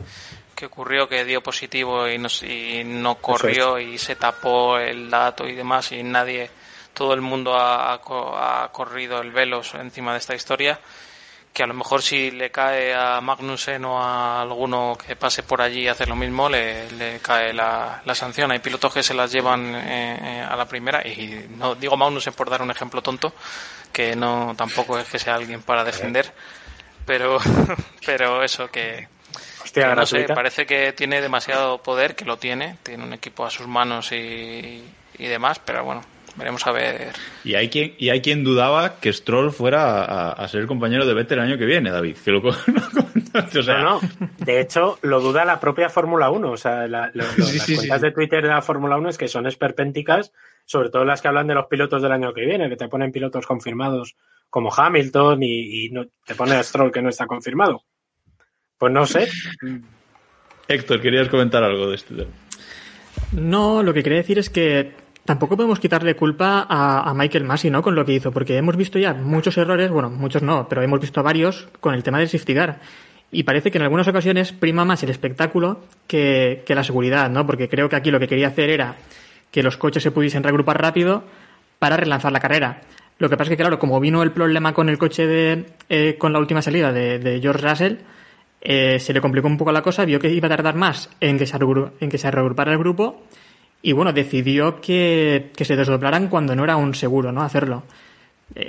que ocurrió, que dio positivo y no, s- y no corrió y se tapó el dato y demás y nadie, todo el mundo ha, ha co- ha corrido el velo encima de esta historia que a lo mejor si le cae a Magnussen o a alguno que pase por allí y hace lo mismo, le, le cae la, la sanción. Hay pilotos que se las llevan eh, eh, a la primera y no digo Magnussen por dar un ejemplo tonto, que no tampoco es que sea alguien para defender, pero (laughs) pero eso que, Hostia, no sé, parece que tiene demasiado poder, que lo tiene, tiene un equipo a sus manos y, y demás, pero bueno, veremos a ver. Y hay quien, y hay quien dudaba que Stroll fuera a, a ser el compañero de Vettel el año que viene, David. Que lo, (laughs) o sea, No, no. De hecho, lo duda la propia Fórmula 1. O sea, la- lo- lo- (laughs) Sí, las sí, sí, cuentas sí. de Twitter de la Fórmula 1 es que son esperpénticas, sobre todo las que hablan de los pilotos del año que viene, que te ponen pilotos confirmados como Hamilton y, y no, te pone a Stroll que no está confirmado. Pues no sé. Héctor, querías comentar algo de este tema. No, lo que quería decir es que tampoco podemos quitarle culpa a, Michael Massey, ¿no? Con lo que hizo, porque hemos visto ya muchos errores, bueno, muchos no, pero hemos visto varios con el tema del safety. Y parece que en algunas ocasiones prima más el espectáculo que, la seguridad, ¿no? Porque creo que aquí lo que quería hacer era que los coches se pudiesen reagrupar rápido para relanzar la carrera. Lo que pasa es que, claro, como vino el problema con el coche de, eh, con la última salida de, de George Russell, eh, se le complicó un poco la cosa, vio que iba a tardar más en que se, en que se reagrupara el grupo y bueno, decidió que, que se desdoblaran cuando no era un seguro, ¿no? Hacerlo.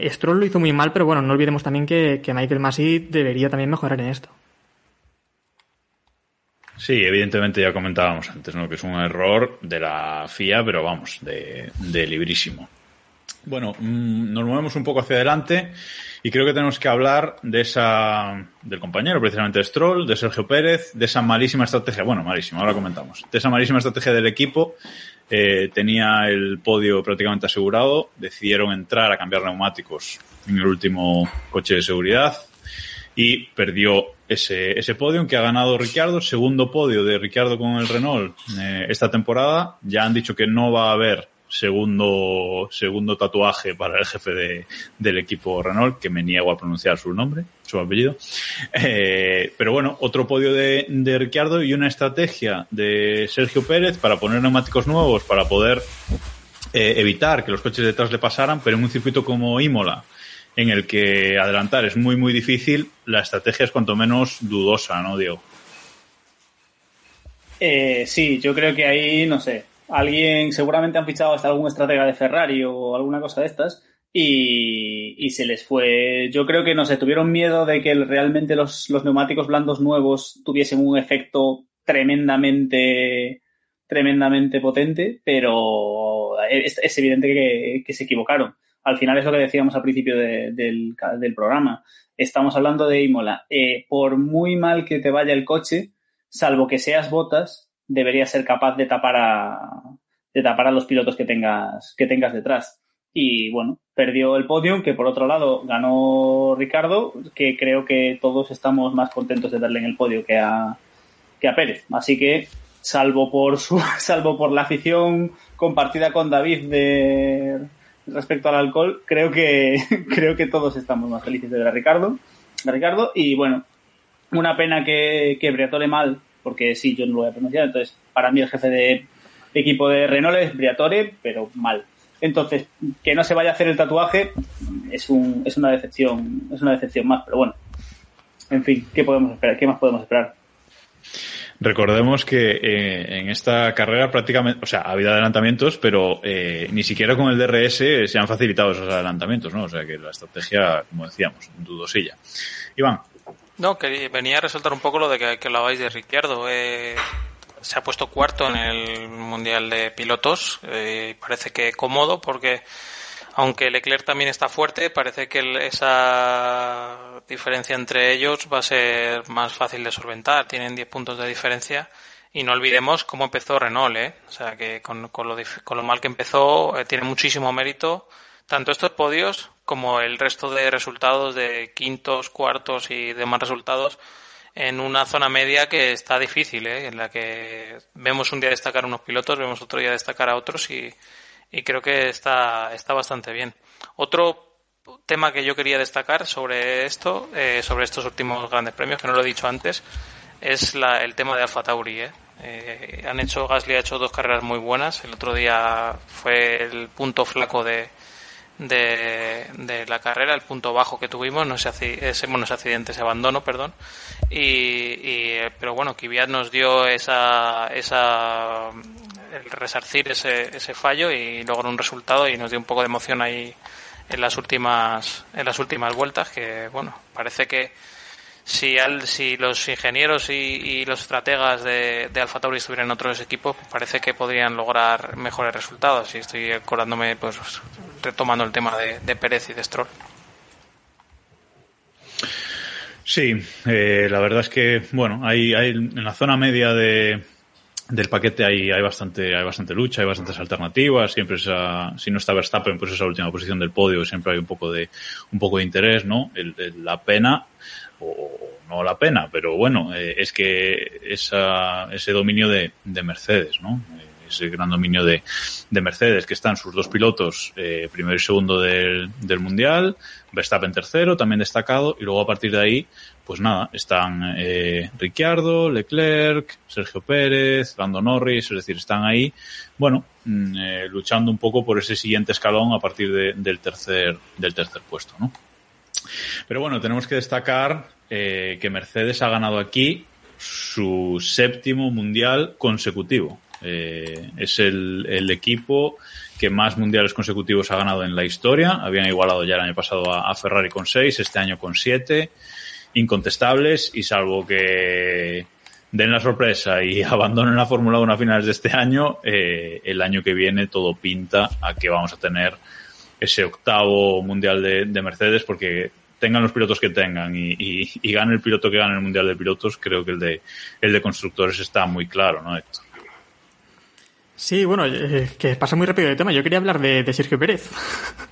Stroll lo hizo muy mal, pero bueno, no olvidemos también que, que Michael Massey debería también mejorar en esto. Sí, evidentemente ya comentábamos antes, ¿no? Que es un error de la FIA, pero vamos, de, de librísimo. Bueno, mm, nos movemos un poco hacia adelante y creo que tenemos que hablar de esa, del compañero precisamente de Stroll, de Sergio Pérez, de esa malísima estrategia, bueno, malísima, ahora comentamos, de esa malísima estrategia del equipo. Eh, tenía el podio prácticamente asegurado, decidieron entrar a cambiar neumáticos en el último coche de seguridad. y perdió ese, ese podio que ha ganado Ricciardo, segundo podio de Ricciardo con el Renault eh, esta temporada. Ya han dicho que no va a haber segundo, segundo tatuaje para el jefe de, del equipo Renault, que me niego a pronunciar su nombre, su apellido. Eh, pero bueno, otro podio de, de Ricciardo y una estrategia de Sergio Pérez para poner neumáticos nuevos, para poder eh, evitar que los coches detrás le pasaran, pero en un circuito como Imola, en el que adelantar es muy, muy difícil, la estrategia es cuanto menos dudosa, ¿no, Diego? Eh, sí, yo creo que ahí, no sé, alguien, seguramente han fichado hasta algún estratega de Ferrari o alguna cosa de estas y, y se les fue, yo creo que, no sé, tuvieron miedo de que realmente los, los neumáticos blandos nuevos tuviesen un efecto tremendamente tremendamente potente, pero es, evidente que, que, se equivocaron. Al final es lo que decíamos al principio de, del, del, programa. Estamos hablando de Imola. Eh, por muy mal que te vaya el coche, salvo que seas botas, deberías ser capaz de tapar a, de tapar a los pilotos que tengas, que tengas detrás. Y bueno, perdió el podium, que por otro lado ganó Ricardo, que creo que todos estamos más contentos de darle en el podio que a, que a Pérez. Así que salvo por su, (laughs) salvo por la afición compartida con David de respecto al alcohol, creo que (laughs) creo que todos estamos más felices de ver a Ricardo, Ricardo y bueno, una pena que, que mal, porque sí, yo no lo voy a pronunciar, entonces para mí el jefe de equipo de Renault es Briatore, pero mal. Entonces, que no se vaya a hacer el tatuaje es un, es una decepción, es una decepción más, pero bueno. En fin, ¿qué podemos esperar? ¿Qué más podemos esperar? Recordemos que eh, en esta carrera prácticamente, o sea, ha habido adelantamientos, pero eh, ni siquiera con el DRS se han facilitado esos adelantamientos, ¿no? O sea que la estrategia, como decíamos, dudosilla. Iván. No, que venía a resaltar un poco lo de que, que hablabais de Ricciardo. Eh, se ha puesto cuarto en el Mundial de Pilotos. Eh, parece que cómodo porque aunque Leclerc también está fuerte, parece que esa diferencia entre ellos va a ser más fácil de solventar. Tienen 10 puntos de diferencia. Y no olvidemos cómo empezó Renault, ¿eh? O sea, que con, con, lo, con lo, mal que empezó, eh, tiene muchísimo mérito. Tanto estos podios como el resto de resultados de quintos, cuartos y demás resultados en una zona media que está difícil, ¿eh? En la que vemos un día destacar unos pilotos, vemos otro día destacar a otros y, y creo que está, está bastante bien. Otro tema que yo quería destacar sobre esto, eh, sobre estos últimos grandes premios, que no lo he dicho antes, es la, el tema de Alfa Tauri. ¿eh? Eh, han hecho, Gasly ha hecho dos carreras muy buenas. El otro día fue el punto flaco de, de, de la carrera, el punto bajo que tuvimos, no ese, ese, bueno, ese accidente, ese abandono, perdón. Y, y pero bueno, Kvyat nos dio esa, esa el resarcir ese, ese fallo y logró un resultado y nos dio un poco de emoción ahí en las últimas en las últimas vueltas que bueno parece que si al, si los ingenieros y, y los estrategas de, de Alfa Tauri estuvieran en otros equipos parece que podrían lograr mejores resultados. Y estoy acordándome pues retomando el tema de, de Pérez y de Stroll. Sí, eh, la verdad es que, bueno, hay, hay en la zona media de, del paquete hay, hay bastante hay bastante lucha, hay bastantes alternativas, siempre esa, si no está Verstappen, pues esa última posición del podio siempre hay un poco de un poco de interés, ¿no? La pena o no la pena, pero bueno, eh, es que esa, ese dominio de, de Mercedes, ¿no? ese gran dominio de, de Mercedes, que están sus dos pilotos, eh, primero y segundo del, del Mundial, Verstappen tercero, también destacado, y luego a partir de ahí, pues nada, están eh, Ricciardo, Leclerc, Sergio Pérez, Lando Norris, es decir, están ahí, bueno, eh, luchando un poco por ese siguiente escalón a partir de, del tercer, del tercer puesto, ¿no? Pero bueno, tenemos que destacar eh, que Mercedes ha ganado aquí su séptimo mundial consecutivo. Eh, es el, equipo que más mundiales consecutivos ha ganado en la historia. Habían igualado ya el año pasado a, a Ferrari con seis, este año con siete, incontestables y salvo que den la sorpresa y (laughs) abandonen la Fórmula 1 a finales de este año, eh, el año que viene todo pinta a que vamos a tener ese octavo mundial de, de Mercedes porque tengan los pilotos que tengan y, y, y, gane el piloto que gane el mundial de pilotos, creo que el de, el de constructores está muy claro, ¿no, Héctor? Sí, bueno, eh, que pasa muy rápido el tema. Yo quería hablar de, de Sergio Pérez. (laughs)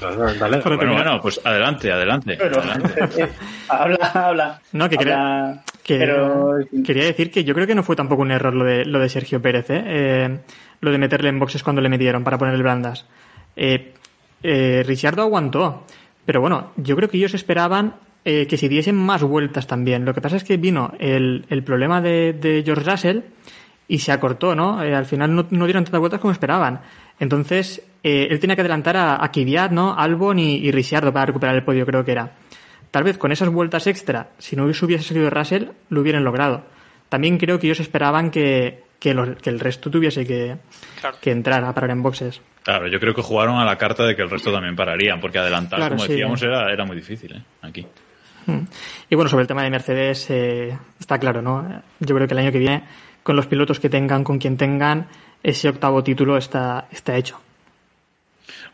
Dale. Pero- Bueno, bueno, pues adelante, adelante. Pero, adelante. habla, habla. No, que, quería- habla- que- pero- quería decir que yo creo que no fue tampoco un error lo de, lo de Sergio Pérez, ¿eh? Eh, lo de meterle en boxes cuando le metieron para ponerle blandas. Eh, eh, Ricciardo aguantó, pero bueno, yo creo que ellos esperaban eh, que se diesen más vueltas también. Lo que pasa es que vino el, el problema de, de George Russell y se acortó, ¿no? Eh, al final no, no dieron tantas vueltas como esperaban. Entonces, eh, él tenía que adelantar a, a Kvyat, ¿no? Albon y, y para recuperar el podio, creo que era. Tal vez con esas vueltas extra, si no hubiese salido Russell, lo hubieran logrado. También creo que ellos esperaban que, que, los- que el resto tuviese que, Claro. que entrar a parar en boxes. Claro, yo creo que jugaron a la carta de que el resto también pararían, porque adelantar, Claro, como sí. decíamos, era, era muy difícil, ¿eh? Aquí. Mm. Y bueno, sobre el tema de Mercedes, eh, está claro, ¿no? Yo creo que el año que viene, con los pilotos que tengan, con quien tengan, ese octavo título está, está hecho.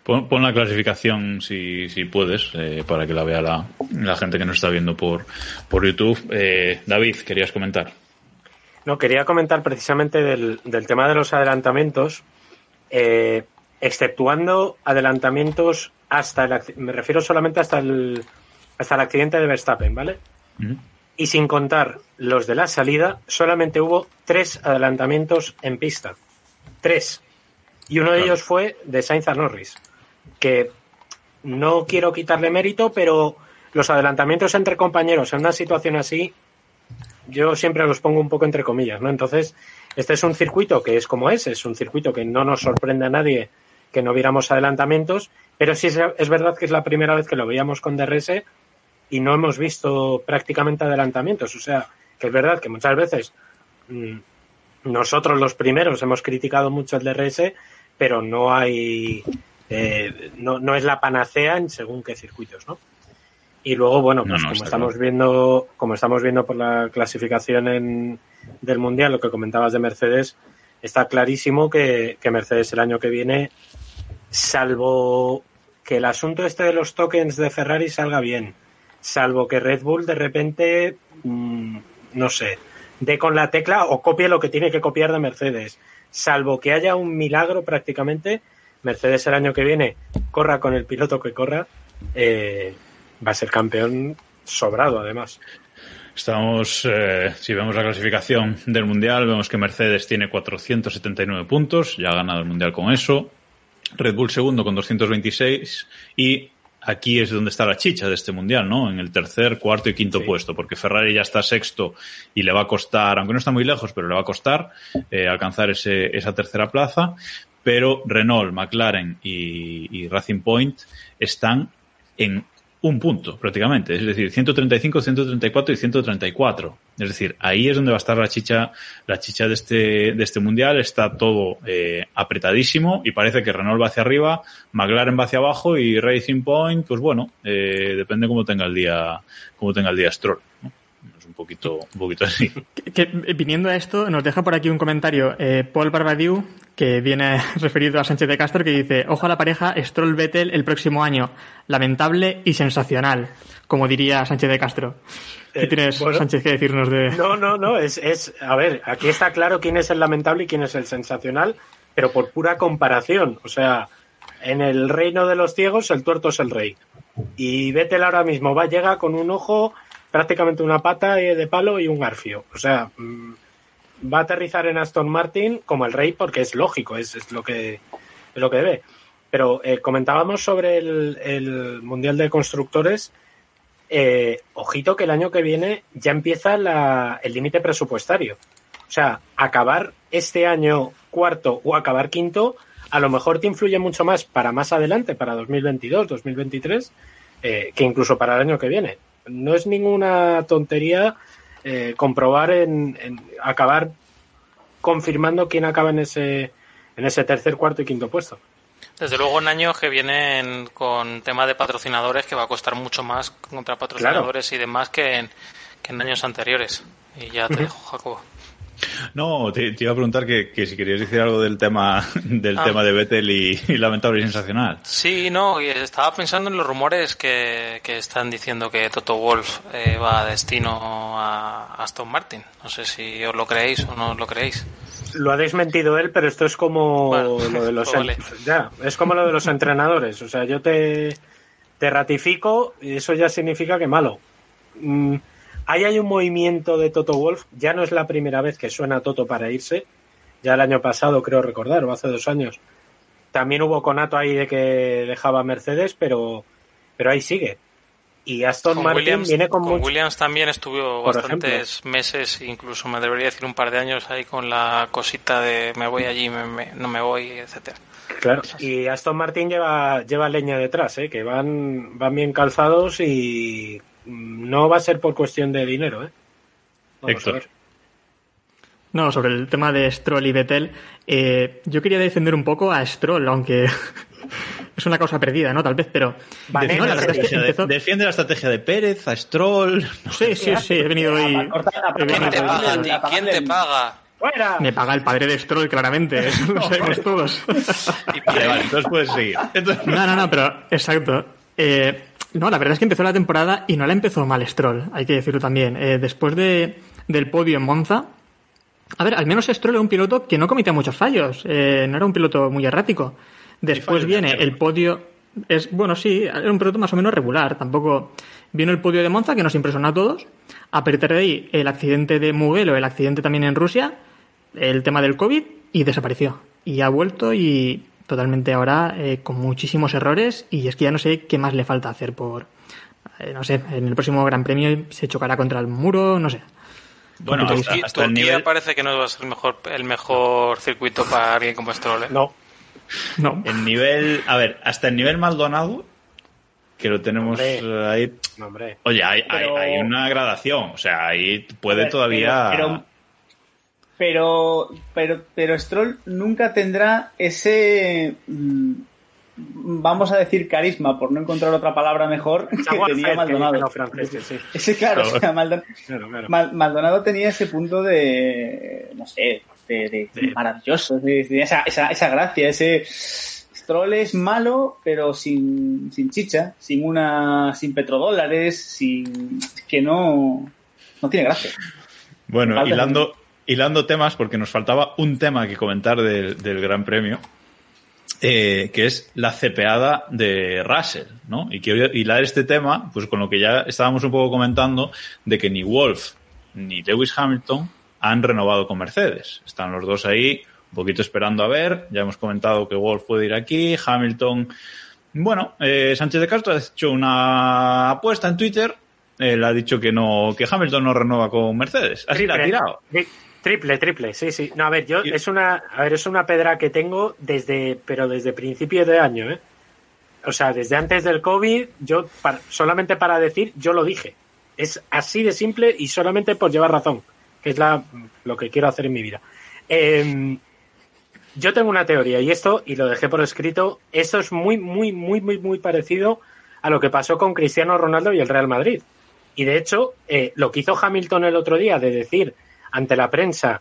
Pon, pon la clasificación si, si puedes, eh, para que la vea la, la gente que nos está viendo por, por YouTube. Eh, David, querías comentar. No, quería comentar precisamente del, del tema de los adelantamientos, eh, exceptuando adelantamientos hasta el, me refiero solamente hasta el, hasta el accidente de Verstappen, ¿vale? Y sin contar los de la salida, solamente hubo tres adelantamientos en pista. Tres. Y uno de ellos fue de Sainz a Norris. Que no quiero quitarle mérito, pero los adelantamientos entre compañeros en una situación así, yo siempre los pongo un poco entre comillas, ¿no? Entonces, este es un circuito que es como es, es un circuito que no nos sorprende a nadie que no viéramos adelantamientos, pero sí es, es verdad que es la primera vez que lo veíamos con DRS y no hemos visto prácticamente adelantamientos. O sea, que es verdad que muchas veces mm, nosotros los primeros hemos criticado mucho el DRS, pero no hay, eh, no, no es la panacea en según qué circuitos, ¿no? Y luego, bueno, No, pues no, como estamos claro. viendo, como estamos viendo por la clasificación en, del mundial, lo que comentabas de Mercedes, está clarísimo que, que Mercedes el año que viene, salvo que el asunto este de los tokens de Ferrari salga bien, salvo que Red Bull de repente, mm, no sé, dé con la tecla o copie lo que tiene que copiar de Mercedes, salvo que haya un milagro prácticamente, Mercedes el año que viene corra con el piloto que corra, eh, va a ser campeón sobrado además. Estamos, eh, si vemos la clasificación del Mundial, vemos que Mercedes tiene 479 puntos, ya ha ganado el Mundial con eso. Red Bull segundo con 226 y aquí es donde está la chicha de este Mundial, ¿no? En el tercer, cuarto y quinto puesto, porque Ferrari ya está sexto y le va a costar, aunque no está muy lejos, pero le va a costar eh, alcanzar ese, esa tercera plaza. Pero Renault, McLaren y, y Racing Point están en un punto prácticamente, es decir, 135, 134 y 134. Es decir, ahí es donde va a estar la chicha, la chicha de este, de este mundial. Está todo eh, apretadísimo y parece que Renault va hacia arriba, McLaren va hacia abajo y Racing Point, pues bueno, eh, depende cómo tenga el día, cómo tenga el día Stroll. ¿no? Un poquito, un poquito así. Que, que, eh, viniendo a esto, nos deja por aquí un comentario eh, Paul Barbadiu, que viene (laughs) referido a Sánchez de Castro, que dice, ojo a la pareja Stroll-Vettel el próximo año, lamentable y sensacional, como diría Sánchez de Castro. ¿Qué Eh, tienes, bueno. Sánchez, que decirnos de...? No, no, no, es, es, a ver, aquí está claro quién es el lamentable y quién es el sensacional, pero por pura comparación. O sea, en el reino de los ciegos, el tuerto es el rey. Y Vettel ahora mismo va, llega con un ojo, prácticamente una pata de palo y un garfio. O sea, mm, va a aterrizar en Aston Martin como el rey porque es lógico, es, es lo que es lo que debe. Pero eh, comentábamos sobre el, el Mundial de Constructores. Eh, ojito que el año que viene ya empieza la- el límite presupuestario. O sea, acabar este año cuarto o acabar quinto, a lo mejor te influye mucho más para más adelante, para 2022, 2023, eh, que incluso para el año que viene. No es ninguna tontería eh, comprobar en, en acabar confirmando quién acaba en ese, en ese tercer, cuarto y quinto puesto. Desde luego en años que vienen con tema de patrocinadores que va a costar mucho más contra patrocinadores y demás que en, que en años anteriores. Y ya te dejo, Jacobo. No, te, te iba a preguntar que, que si querías decir algo del tema, (laughs) del Ah. tema de Vettel y, y lamentable y sensacional. Sí, no, y estaba pensando en los rumores que, que están diciendo que Toto Wolf eh, va a destino a Aston Martin. No sé si os lo creéis o no os lo creéis. lo ha desmentido él, pero esto es como Bueno, lo de los (laughs) pues vale. ya, es como lo de los entrenadores. O sea, yo te, te ratifico y eso ya significa que malo. Mm, ahí hay un movimiento de Toto Wolf. Ya no es la primera vez que suena Toto para irse. Ya el año pasado, creo recordar, o hace dos años. También hubo conato ahí de que dejaba Mercedes, pero, pero ahí sigue. Y Aston Con Martin Williams, viene con, con mucho- Williams también estuvo Por bastantes meses, incluso me debería decir un par de años ahí con la cosita de me voy allí, me- me- no me voy, etcétera. Claro, y Aston Martin lleva, lleva leña detrás, ¿eh? que van, van bien calzados y no va a ser por cuestión de dinero. ¿eh? Vamos Héctor. a ver. No, sobre el tema de Stroll y Vettel, eh, yo quería defender un poco a Stroll, aunque (laughs) es una causa perdida, ¿no? Tal vez, pero... Vale, no, la Defiende, la es que estrategia de, empezó... defiende la estrategia de Pérez, a Stroll. Sí, sí, sí, he venido hoy... ¿Quién te paga a ti? ¿Quién te paga? ¡Fuera! Me paga el padre de Stroll, claramente, (laughs) eso lo sabemos (laughs) todos. Vale, vale, entonces puedes seguir. Entonces- No, no, no, pero exacto. Eh, no, la verdad es que empezó la temporada y no la empezó mal Stroll, hay que decirlo también. Eh, después de, del podio en Monza, a ver, al menos Stroll era un piloto que no cometía muchos fallos, eh, no era un piloto muy errático. Después viene el podio, es bueno, sí, era un piloto más o menos regular, tampoco vino el podio de Monza que nos impresionó a todos. A partir de ahí, el accidente de Mugello, el accidente también en Rusia, el tema del COVID y desapareció. Y ha vuelto y totalmente ahora eh, con muchísimos errores y es que ya no sé qué más le falta hacer por... eh, no sé, en el próximo Gran Premio se chocará contra el muro, no sé. Bueno, hasta, el nivel, parece que no va a ser el mejor, el mejor circuito para alguien como Stroll. ¿eh? No, No. el nivel, a ver, hasta el nivel Maldonado, que lo tenemos Hombre. ahí. hombre. Oye, hay, hay- Pero- hay una gradación, o sea, ahí puede ver, todavía. Pero, pero, pero, pero Stroll nunca tendrá ese, mm, vamos a decir carisma, por no encontrar otra palabra mejor, (laughs) que tenía Maldonado. sí. Ese, claro, Claro. o sea, Maldon- Claro, claro. Mal- Maldonado tenía ese punto de, no sé, de, maravilloso, de, de esa, esa, esa gracia, ese Stroll es malo, pero sin, sin chicha, sin una, sin petrodólares, sin, que no, no tiene gracia. Bueno, hilando, hilando temas, porque nos faltaba un tema que comentar del, del Gran Premio, eh, que es la cepeada de Russell, ¿no? Y quiero hilar este tema, pues con lo que ya estábamos un poco comentando, de que ni Wolf ni Lewis Hamilton han renovado con Mercedes. Están los dos ahí, un poquito esperando a ver. Ya hemos comentado que Wolf puede ir aquí, Hamilton. Bueno, eh, Sánchez de Castro ha hecho una apuesta en Twitter. Él ha dicho que no, que Hamilton no renueva con Mercedes. Así la ha tirado. Tri- Triple, triple, sí, sí. No, a ver, yo es una, a ver, es una pedra que tengo desde, pero desde principios de año, ¿eh? O sea, desde antes del COVID, yo para- solamente para decir, yo lo dije. Es así de simple y solamente por llevar razón, que es la, lo que quiero hacer en mi vida. Eh, yo tengo una teoría y esto, y lo dejé por escrito, esto es muy, muy, muy, muy, muy parecido a lo que pasó con Cristiano Ronaldo y el Real Madrid. Y de hecho, eh, lo que hizo Hamilton el otro día de decir ante la prensa,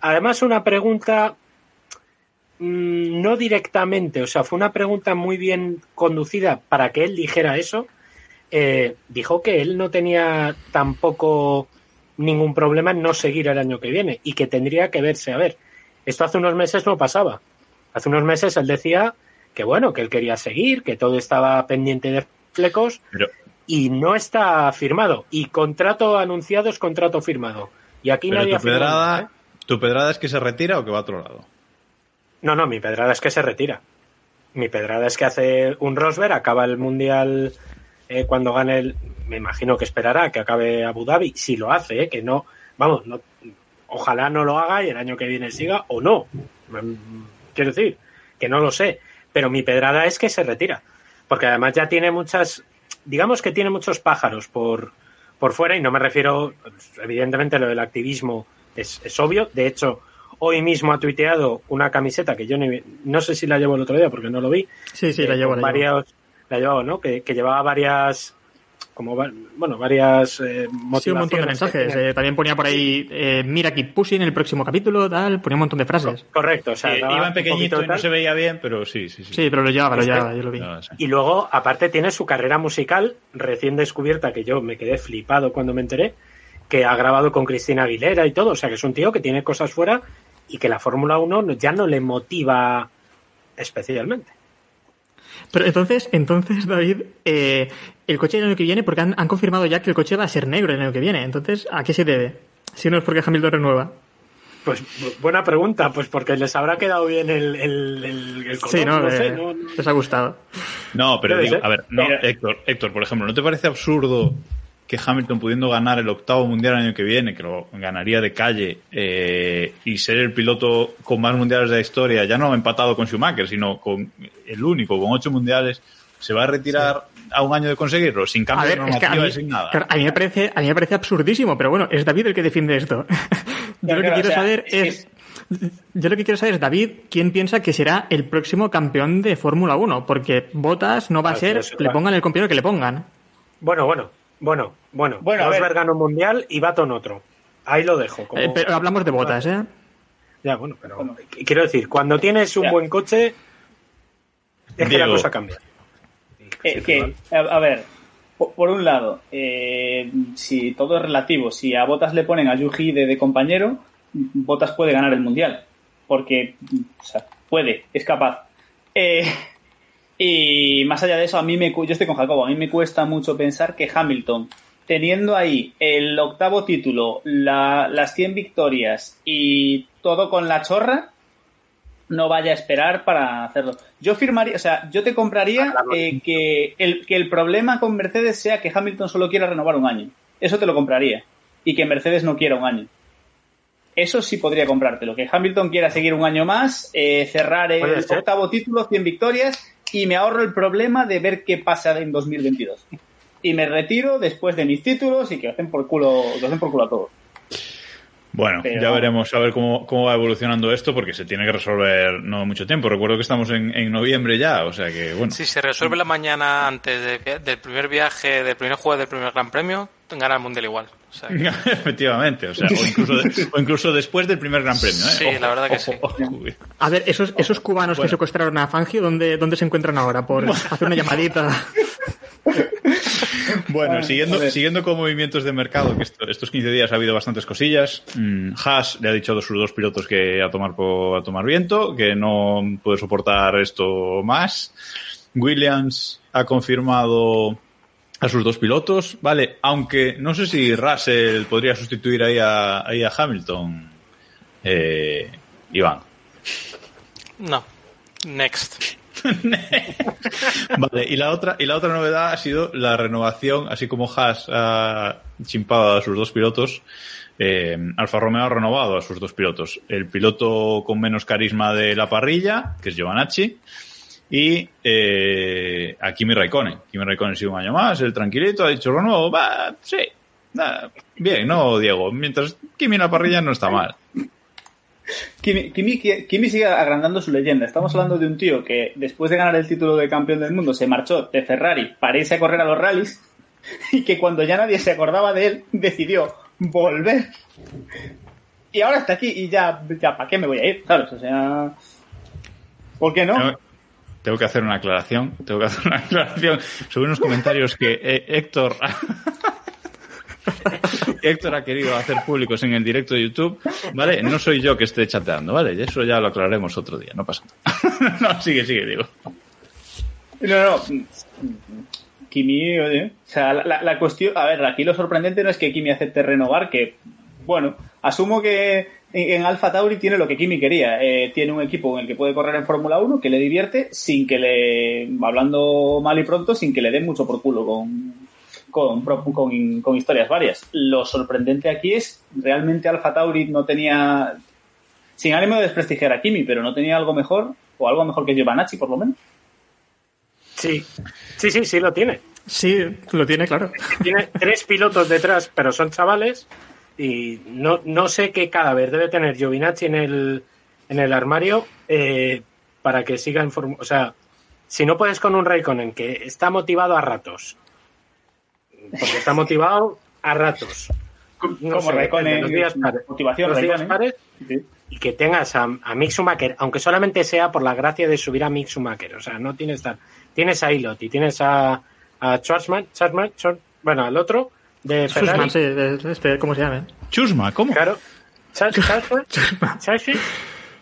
además una pregunta mm, no directamente, o sea, fue una pregunta muy bien conducida para que él dijera eso, eh, dijo que él no tenía tampoco ningún problema en no seguir el año que viene y que tendría que verse a ver. Esto hace unos meses no pasaba. Hace unos meses él decía que bueno, que él quería seguir, que todo estaba pendiente de flecos Pero, y no está firmado. Y contrato anunciado es contrato firmado. Y aquí pero nadie tu pedrada, nada, ¿eh? ¿tu pedrada es que se retira o que va a otro lado? No, no, mi pedrada es que se retira. Mi pedrada es que hace un Rosberg, acaba el Mundial eh, cuando gane el... Me imagino que esperará que acabe Abu Dhabi, si lo hace, eh, que no... Vamos, no, ojalá no lo haga y el año que viene siga o no. Mm, Quiero decir, que no lo sé. Pero mi pedrada es que se retira. Porque además ya tiene muchas... Digamos que tiene muchos pájaros por, por fuera y no me refiero... Evidentemente lo del activismo es, es obvio. De hecho, hoy mismo ha tuiteado una camiseta que yo ni- no sé si la llevo el otro día porque no lo vi. Sí, sí, eh, la llevo, con la llevo. varios, la llevaba, ¿no? Que, que llevaba varias, como, bueno, varias eh, Sí, un montón de motivaciones que mensajes. eh, también ponía por ahí, eh, mira keep pushing en el próximo capítulo, tal, ponía un montón de frases. Correcto, o sea, Eh, iba en pequeñito poquito y no se veía bien, pero sí, sí, sí. Sí, pero lo llevaba, lo Este- llevaba, yo lo vi. No, sí. Y luego, aparte, tiene su carrera musical recién descubierta, que yo me quedé flipado cuando me enteré, que ha grabado con Cristina Aguilera y todo. O sea, que es un tío que tiene cosas fuera y que la Fórmula 1 ya no le motiva especialmente. Pero entonces, entonces David, eh, el coche del año que viene, porque han, han confirmado ya que el coche va a ser negro el año que viene. Entonces, ¿a qué se debe? Si no es porque Hamilton renueva. Pues bu- buena pregunta, pues porque les habrá quedado bien el, el, el- el color, Sí, ¿no? no sé, Eh, no- Les ha gustado. No, pero digo, ser. a ver, no. Héctor, Héctor, por ejemplo, ¿no te parece absurdo que Hamilton pudiendo ganar el octavo mundial el año que viene, que lo ganaría de calle, eh, y ser el piloto con más mundiales de la historia, ya no empatado con Schumacher, sino con el único, con ocho mundiales, se va a retirar a un año de conseguirlo, sin A cambio ver, de es que a normativa mí, y sin nada? claro, a mí me parece, a mí me parece absurdísimo, pero bueno, es David el que defiende esto. (laughs) Yo Claro, lo que quiero o sea, saber es yo lo que quiero saber es David, ¿quién piensa que será el próximo campeón de Fórmula 1? Porque Botas no va a ser, le pongan el compañero que le pongan. Bueno, bueno, bueno, bueno. Bueno. Rosberg ganó un mundial y Baton otro. Ahí lo dejo. como- Eh, pero hablamos de Botas, ¿eh? Ya, bueno, pero quiero decir, cuando tienes un Ya. buen coche, es que la cosa cambia. Eh, que, a, ver, po- por, un lado, eh, si todo es relativo, si a Botas le ponen a Yuji de, de compañero, Botas puede ganar el mundial. Porque, o sea, puede, es capaz. Eh, y más allá de eso, a mí me, yo estoy con Jacobo, a mí me cuesta mucho pensar que Hamilton, teniendo ahí el octavo título, la- las 100 victorias y todo con la chorra, no vaya a esperar para hacerlo. Yo firmaría, o sea, yo te compraría eh, que, el, que el problema con Mercedes sea que Hamilton solo quiera renovar un año. Eso te lo compraría. Y que Mercedes no quiera un año. Eso sí podría comprártelo. Que Hamilton quiera seguir un año más, eh, cerrar el octavo título, 100 victorias, y me ahorro el problema de ver qué pasa en 2022. Y me retiro después de mis títulos y que hacen por culo, que hacen por culo a todos. Bueno, Pero- ya veremos a ver cómo, cómo va evolucionando esto, porque se tiene que resolver no mucho tiempo. Recuerdo que estamos en, en noviembre ya, o sea que, bueno. Si se resuelve la mañana antes de del primer viaje, del primer juego del primer Gran Premio, gana el Mundial igual. O sea, que- (laughs) Efectivamente, o sea, o incluso, de- o incluso después del primer Gran Premio, ¿eh? Sí, la verdad que sí. A ver, esos, esos cubanos Bueno. que secuestraron a Fangio, ¿dónde, ¿dónde se encuentran ahora? Por hacer una llamadita. (laughs) Bueno, siguiendo, siguiendo con movimientos de mercado, que esto- estos 15 días ha habido bastantes cosillas. Mm, Haas le ha dicho a sus dos pilotos que a tomar, po- a tomar viento, que no puede soportar esto más. Williams ha confirmado a sus dos pilotos, vale, aunque no sé si Russell podría sustituir ahí a, ahí a Hamilton. Eh, Iván. no. Next. (laughs) Vale, y la otra, y la otra novedad ha sido la renovación, así como Haas ha chimpado a sus dos pilotos, eh, Alfa Romeo ha renovado a sus dos pilotos. El piloto con menos carisma de la parrilla, que es Giovanacci, y eh, a Kimi Raikkonen. Kimi Raikkonen sigue un año más, el tranquilito, ha dicho renuevo, va, sí, bien, no, Diego, mientras Kimi en la parrilla no está mal. Kimi, Kimi, sigue agrandando su leyenda. Estamos hablando de un tío que después de ganar el título de campeón del mundo se marchó de Ferrari para irse a correr a los rallies (laughs) y que cuando ya nadie se acordaba de él decidió volver. Y ahora está aquí y ya, ya ¿para qué me voy a ir? Sea, ¿por qué no? Tengo- Tengo que hacer una aclaración. Tengo que hacer una aclaración sobre unos comentarios que eh, Héctor. (laughs) (laughs) Héctor ha querido hacer públicos en el directo de YouTube, ¿vale? No soy yo que esté chateando, ¿vale? Eso ya lo aclararemos otro día, no pasa nada. (laughs) no, sigue, sigue, digo. No, no. Kimi, oye, o sea, la, cuestión, a ver, aquí lo sorprendente no es que Kimi acepte renovar, que, bueno, asumo que en, Alfa Tauri tiene lo que Kimi quería, eh, tiene un equipo en el que puede correr en Fórmula 1, que le divierte, sin que le, hablando mal y pronto, sin que le den mucho por culo con, con, pro- con, con historias varias. Lo sorprendente aquí es, realmente Alfa Tauri no tenía, sin ánimo de desprestigiar a Kimi, pero no tenía algo mejor, o algo mejor que Giovanacci, por lo menos. Sí, sí, sí, sí lo tiene. Sí, lo tiene, claro. Tiene tres pilotos detrás, pero son chavales. Y no, no sé qué cadáver debe tener Giovinazzi en el, en el armario eh, para que siga en forma. O sea, si no puedes con un Raikkonen que está motivado a ratos, porque está motivado a ratos. No Como sé, Raikkonen, los días pares, motivación los días pares, y que tengas a, a Mick Schumacher, aunque solamente sea por la gracia de subir a Mick Schumacher. O sea, no tienes tal. Tienes a Ilot y tienes a, a Schwarzman, Schwarzman, Schwar- bueno, al otro de Ferrari. Sussman, sí, de- este, ¿cómo se llama? Chusma, ¿cómo? Claro. ¿Sabes? (laughs)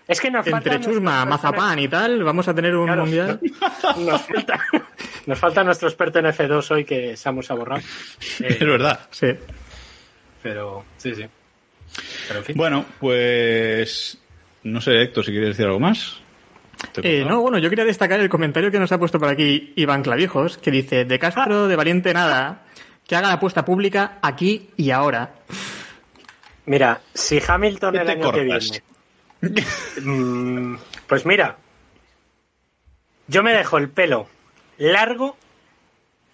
Es que nos falta Entre chusma, mazapán y tal, vamos a tener un Claro. mundial. (laughs) Nos falta, nos falta nuestro experto en F2 hoy que Samus ha borrado. Eh, (laughs) Es verdad. Sí. pero, sí, sí. Pero en fin. Bueno, pues no sé, Héctor, si quieres decir algo más. Eh, no, bueno, yo quería destacar el comentario que nos ha puesto por aquí Iván Clavijos, que dice, de Castro, de Valiente nada, que haga la apuesta pública aquí y ahora. Mira, si Hamilton ¿Qué el año que cortas? viene. Mm, pues mira, yo me dejo el pelo largo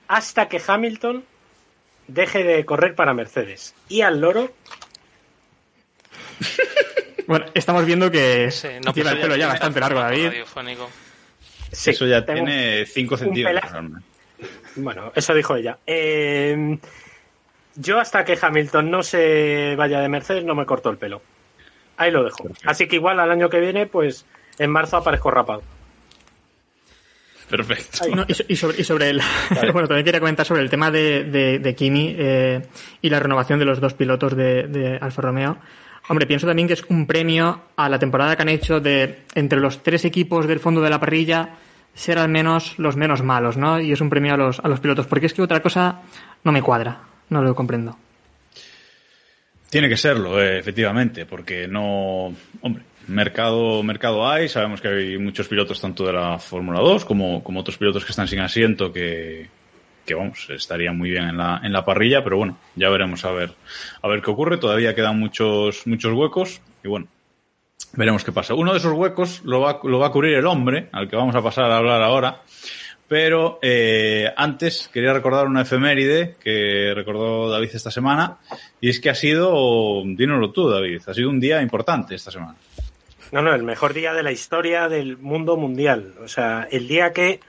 hasta que Hamilton deje de correr para Mercedes. Y al loro, Bueno, estamos viendo que Sí, no, lleva pues el pelo ya tiene bastante largo, David. sí, Eso ya tiene 5 un centímetros. Bueno, eso dijo ella. Eh, yo hasta que Hamilton no se vaya de Mercedes no me corto el pelo. Ahí lo dejo. Así que igual al año que viene, pues en marzo aparezco rapado. Perfecto. No, y, so- y sobre, y sobre el. (laughs) bueno, también quería comentar sobre el tema de, de, de Kimi eh, y la renovación de los dos pilotos de, de Alfa Romeo. Hombre, pienso también que es un premio a la temporada que han hecho de entre los tres equipos del fondo de la parrilla ser al menos los menos malos, ¿no? Y es un premio a los, a los pilotos, porque es que otra cosa no me cuadra, no lo comprendo. Tiene que serlo, eh, efectivamente, porque no. Hombre, mercado, mercado hay, sabemos que hay muchos pilotos tanto de la Fórmula 2 como, como otros pilotos que están sin asiento que, que vamos, estarían muy bien en la, en la parrilla, pero bueno, ya veremos a ver, a ver qué ocurre. Todavía quedan muchos, muchos huecos y bueno, veremos qué pasa. Uno de esos huecos lo va, lo va a cubrir el hombre, al que vamos a pasar a hablar ahora. Pero eh, antes quería recordar una efeméride que recordó David esta semana y es que ha sido, dínoslo tú David, ha sido un día importante esta semana. No, no, el mejor día de la historia del mundo mundial. O sea, el día que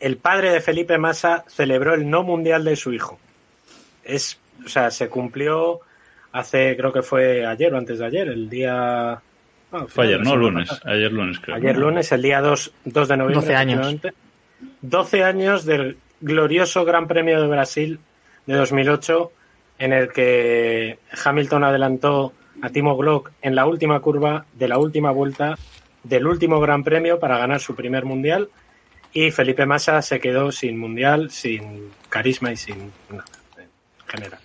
el padre de Felipe Massa celebró el no mundial de su hijo. Es, o sea, se cumplió hace, creo que fue ayer o antes de ayer, el día... ah, Fue ayer, ¿no? Lunes, ayer lunes creo. Ayer lunes, el día 2, 2 de noviembre. 12 años. Efectivamente. 12 años del glorioso Gran Premio de Brasil de 2008, en el que Hamilton adelantó a Timo Glock en la última curva de la última vuelta del último Gran Premio para ganar su primer mundial. Y Felipe Massa se quedó sin mundial, sin carisma y sin nada en general.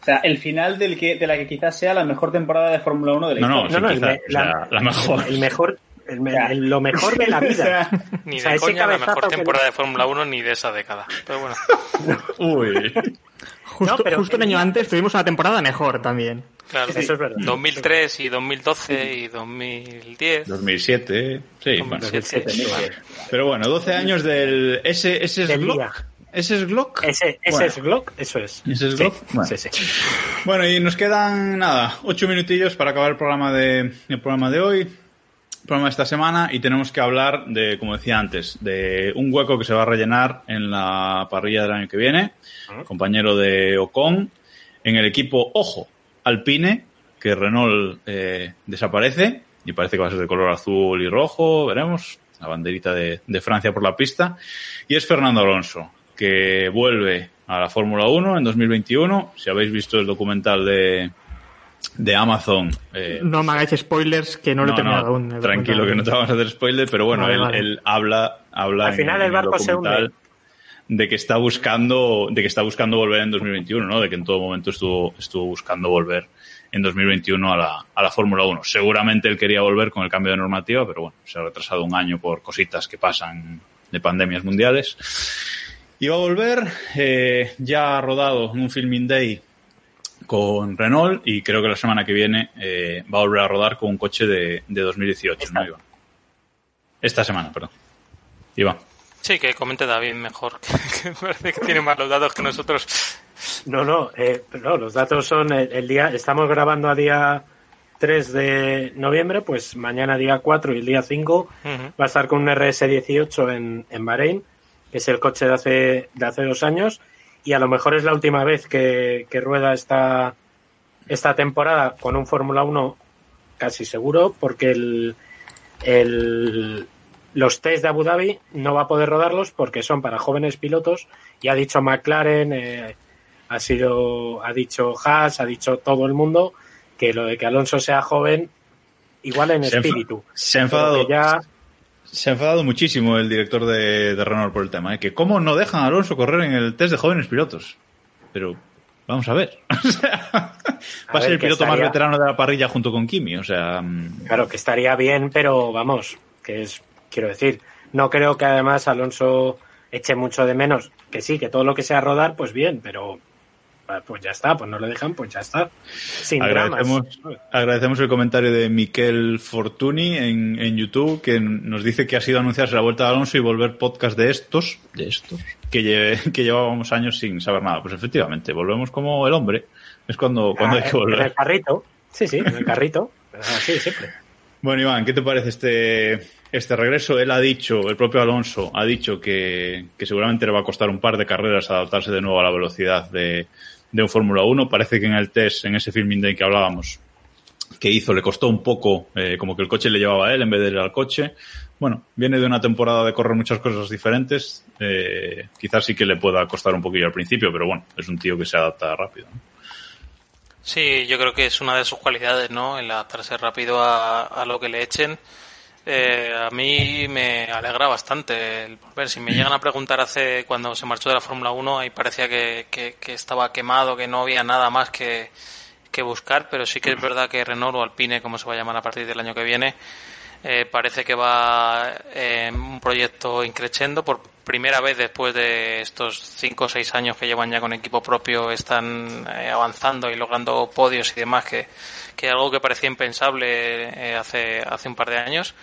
O sea, el final del que, de la que quizás sea la mejor temporada de Fórmula 1 de la No, no, historia. No, no, sí, el quizá, me- o sea, la mejor. El mejor, el me- el- lo mejor de la (laughs) vida. Ni O sea, de coña la mejor que- temporada de Fórmula 1 ni de esa década. Pero bueno, (laughs) Uy. Justo, No, pero justo un año día- antes tuvimos una temporada mejor también. claro. Eso es verdad. 2003 y 2012 y 2010. 2007, sí, bueno. 2007, sí, vale. Pero bueno, 12 años del... Ese, ese es Glock. ¿Ese es Glock? Ese, ese Bueno. es Glock, eso es. ¿Ese es Sí, Glock? Bueno. sí, sí. Bueno, y nos quedan, nada, ocho minutillos para acabar el programa de, el programa de hoy, programa de esta semana, y tenemos que hablar de, como decía antes, de un hueco que se va a rellenar en la parrilla del año que viene, compañero de Ocon, en el equipo, ojo, Alpine, que Renault eh, desaparece, y parece que va a ser de color azul y rojo, veremos, la banderita de, de Francia por la pista, y es Fernando Alonso, que vuelve a la Fórmula 1 en 2021. Si habéis visto el documental de, de Amazon. eh, No me hagáis spoilers que no lo he terminado no, aún. tranquilo que no te vamos a hacer spoiler, pero bueno, Vale, él, vale. él habla, habla Al en- final el en barco se hunde. de que está buscando, de que está buscando volver en 2021, ¿no? De que en todo momento estuvo, estuvo buscando volver en 2021 a la, a la Fórmula 1. Seguramente él quería volver con el cambio de normativa, pero bueno, se ha retrasado un año por cositas que pasan de pandemias mundiales. Y va a volver, eh, ya ha rodado en un filming day con Renault y creo que la semana que viene eh, va a volver a rodar con un coche de, de 2018, ¿no, Iván? Esta semana, perdón. Iván. Sí, que comente David mejor, que (laughs) me parece que tiene más los datos que nosotros. No, no, eh, no, los datos son el, el día, estamos grabando a día 3 de noviembre, pues mañana día 4 y el día 5 Ujú. va a estar con un RS18 en, en Bahrein, que es el coche de hace, de hace dos años, y a lo mejor es la última vez que, que rueda esta, esta temporada con un Fórmula 1 casi seguro, porque el, el, los test de Abu Dhabi no va a poder rodarlos porque son para jóvenes pilotos, y ha dicho McLaren, eh, ha sido, ha dicho Haas, ha dicho todo el mundo que lo de que Alonso sea joven, igual en Se espíritu. Se ha enfadado, ya se ha enfadado muchísimo el director de, de Renault por el tema, ¿eh? que cómo no dejan a Alonso correr en el test de jóvenes pilotos. Pero vamos a ver. (laughs) O sea, va a, ser el piloto más veterano de la parrilla junto con Kimi. O sea, mm, Claro, que estaría bien, pero vamos, que es, quiero decir, no creo que además Alonso eche mucho de menos. Que sí, que todo lo que sea rodar, pues bien, pero pues ya está, pues no le dejan, pues ya está. Sin dramas. agradecemos, agradecemos el comentario de Miquel Fortuny en, en YouTube que nos dice que ha sido anunciarse la vuelta de Alonso y volver podcast de estos, de estos, que, lle- (laughs) que llevábamos años sin saber nada. Pues efectivamente, volvemos como el hombre. Es cuando, cuando hay Ah, que En el volver. carrito, sí, sí, en el carrito. (laughs) Así, siempre. Bueno, Iván, ¿qué te parece este, este regreso? Él ha dicho, el propio Alonso ha dicho que, que seguramente le va a costar un par de carreras adaptarse de nuevo a la velocidad de, de un Fórmula 1. Parece que en el test, en ese filming day que hablábamos, que hizo, le costó un poco, eh, como que el coche le llevaba a él en vez de ir al coche. Bueno, viene de una temporada de correr muchas cosas diferentes. eh, quizás sí que le pueda costar un poquillo al principio, pero bueno, es un tío que se adapta rápido. Sí, yo creo que es una de sus cualidades, ¿no? El adaptarse rápido a, a lo que le echen. Eh, a mí me alegra bastante el volver. Si me (clears throat) llegan a preguntar hace cuando se marchó de la Fórmula 1, ahí parecía que, que- que estaba quemado, que no había nada más que, que buscar, pero sí que es verdad que Renault o Alpine, como se va a llamar a partir del año que viene, eh, parece que va en un proyecto increciendo por primera vez después de estos cinco o seis años que llevan ya con equipo propio están eh, avanzando y logrando podios y demás que, que algo que parecía impensable eh, hace hace un par de años.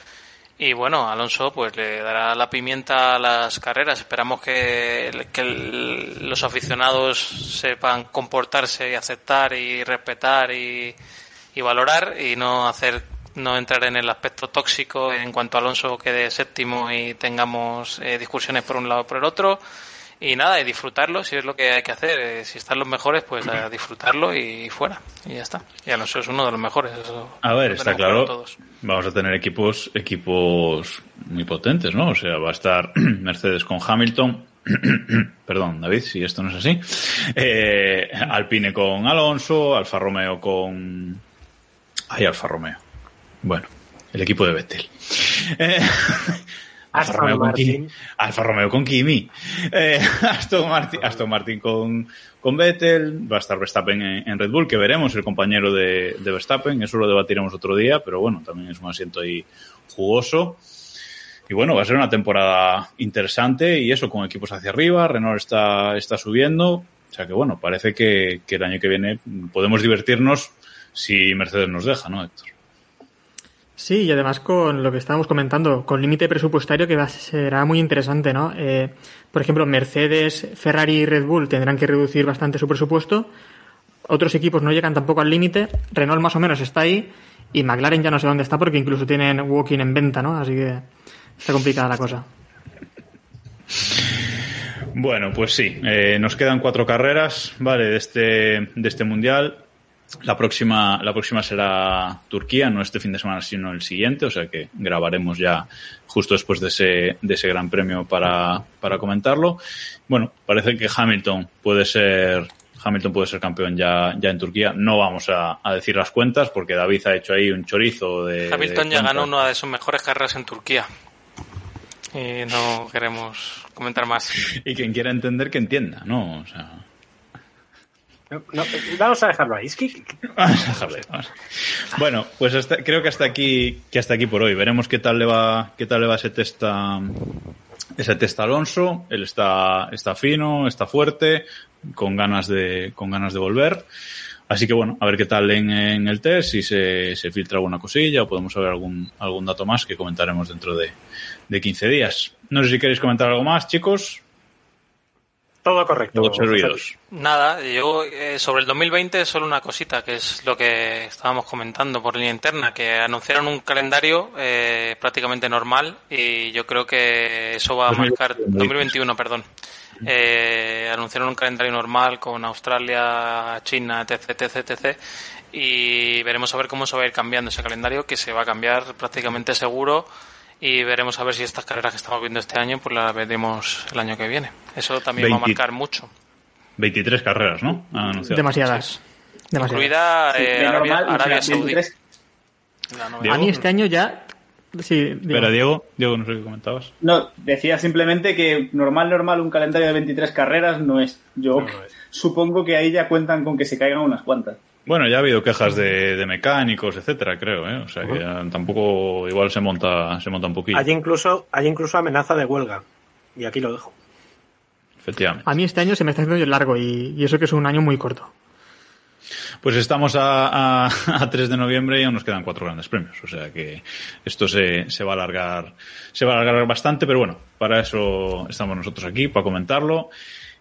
Y bueno Alonso pues le dará la pimienta a las carreras. Esperamos que, que los aficionados sepan comportarse y aceptar y respetar y, y valorar y no hacer no entrar en el aspecto tóxico en cuanto Alonso quede séptimo y tengamos eh, discusiones por un lado o por el otro y nada y disfrutarlo si es lo que hay que hacer Eh, si están los mejores pues a (clears throat) disfrutarlo y fuera y ya está y Alonso es uno de los mejores eso A ver, está claro. todos. Vamos a tener equipos, equipos muy potentes, ¿no? O sea, va a estar (clears throat) Mercedes con Hamilton. (clears throat) Perdón, David, si esto no es así. Eh, Alpine con Alonso, Alfa Romeo con. Ay, Alfa Romeo. Bueno, el equipo de Vettel. Eh, (laughs) Alfa Aston Romeo con. Kimi. Alfa Romeo con Kimi. Eh, (laughs) Aston Martin, Aston Martin con, con Vettel. Va a estar Verstappen en, en Red Bull, que veremos el compañero de, de Verstappen. Eso lo debatiremos otro día, pero bueno, también es un asiento ahí jugoso. Y bueno, va a ser una temporada interesante y eso con equipos hacia arriba. Renault está, está subiendo. O sea que bueno, parece que, que el año que viene podemos divertirnos si Mercedes nos deja, ¿no, Héctor? Sí, y además con lo que estábamos comentando, con límite presupuestario que va, será muy interesante, ¿no? Eh, por ejemplo, Mercedes, Ferrari y Red Bull tendrán que reducir bastante su presupuesto. Otros equipos no llegan tampoco al límite. Renault más o menos está ahí. Y McLaren ya no sé dónde está porque incluso tienen walking en venta, ¿no? Así que está complicada la cosa. Bueno, pues sí, eh, nos quedan cuatro carreras, ¿vale? De este, de este mundial. La próxima, la próxima será Turquía, no este fin de semana, sino el siguiente, o sea que grabaremos ya justo después de ese, de ese gran premio para, para comentarlo. Bueno, parece que Hamilton puede ser, Hamilton puede ser campeón ya, ya en Turquía. No vamos a, a decir las cuentas porque David ha hecho ahí un chorizo de. Hamilton de ya ganó una de sus mejores carreras en Turquía y no queremos comentar más (laughs) Y quien quiera entender que entienda, ¿no? O sea. No, vamos a dejarlo ahí. A. Bueno, pues hasta- creo que hasta aquí, que hasta aquí por hoy. Veremos qué tal le va, qué tal le va ese testa, ese testa Alonso. Él está, está fino, está fuerte, con ganas de, con ganas de volver. Así que bueno, a ver qué tal en, en el test, si se, se filtra alguna cosilla o podemos saber algún, algún dato más que comentaremos dentro de, de 15 días. No sé si queréis comentar algo más, chicos. Todo correcto. Todos servidos. Nada, yo eh, sobre el 2020 solo una cosita, que es lo que estábamos comentando por línea interna, que anunciaron un calendario eh, prácticamente normal y yo creo que eso va a 2021, marcar 2021, perdón. Eh, anunciaron un calendario normal con Australia, China, etc, etc, etc. Y veremos a ver cómo se va a ir cambiando ese calendario, que se va a cambiar prácticamente seguro. Y veremos a ver si estas carreras que estamos viendo este año, pues las veremos el año que viene. Eso también va a 20. marcar mucho. 23 carreras, ¿no? Han anunciado. Demasiadas. Incluida Sí, eh, Arabia, normal, o sea, Arabia Saudí. 23. La novena. Diego. A mí este año ya... Sí, digo. Espera, Diego, Diego, no sé qué comentabas. No, decía simplemente que normal, normal, un calendario de 23 carreras no es. Yo No lo es. supongo que ahí ya cuentan con que se caigan unas cuantas. Bueno, ya ha habido quejas de, de mecánicos, etcétera, creo, ¿eh? O sea que tampoco igual se monta, se monta un poquillo. Hay incluso, hay incluso amenaza de huelga. Y aquí lo dejo. Efectivamente. A mí este año se me está haciendo largo y, y eso que es un año muy corto. Pues estamos a, a, a 3 de noviembre y aún nos quedan cuatro grandes premios. O sea que esto se, se va a alargar, se va a alargar bastante, pero bueno, para eso estamos nosotros aquí, para comentarlo.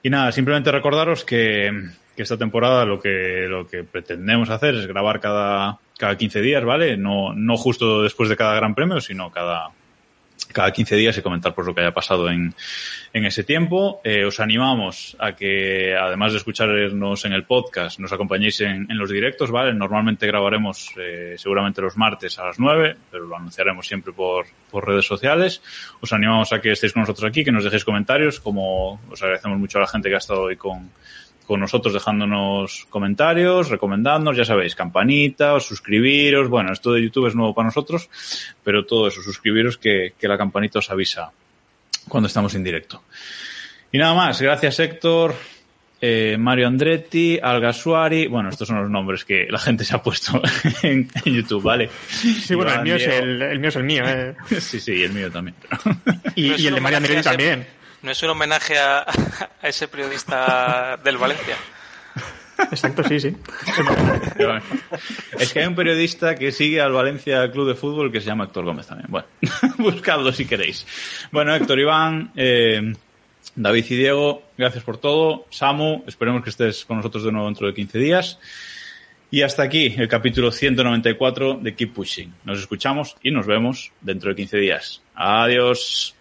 Y nada, simplemente recordaros que, que esta temporada lo que, lo que pretendemos hacer es grabar cada, cada 15 días, ¿vale? No, no justo después de cada gran premio, sino cada, cada 15 días y comentar pues lo que haya pasado en, en ese tiempo. Eh, os animamos a que, además de escucharnos en el podcast, nos acompañéis en, en los directos, ¿vale? Normalmente grabaremos eh, seguramente los martes a las 9, pero lo anunciaremos siempre por, por redes sociales. Os animamos a que estéis con nosotros aquí, que nos dejéis comentarios, como os agradecemos mucho a la gente que ha estado hoy con, con nosotros dejándonos comentarios, recomendándonos, ya sabéis, campanita, os suscribiros, bueno, esto de YouTube es nuevo para nosotros, pero todo eso, suscribiros que, que la campanita os avisa cuando estamos en directo. Y nada más, gracias Héctor, eh, Mario Andretti, Alga Suari, bueno, estos son los nombres que la gente se ha puesto (laughs) en, en YouTube, ¿vale? Sí, bueno, el mío, es el, el mío es el mío. eh. (laughs) Sí, sí, el mío también. Y, es el de Mario Andretti también. No es un homenaje a, (laughs) a ese periodista del Valencia. Exacto, sí, sí. Es que hay un periodista que sigue al Valencia Club de Fútbol que se llama Héctor Gómez también. Bueno, (laughs) buscadlo si queréis. Bueno, Héctor, Iván, eh, David y Diego, gracias por todo. Samu, esperemos que estés con nosotros de nuevo dentro de 15 días. Y hasta aquí el capítulo 194 de Keep Pushing. Nos escuchamos y nos vemos dentro de 15 días. Adiós.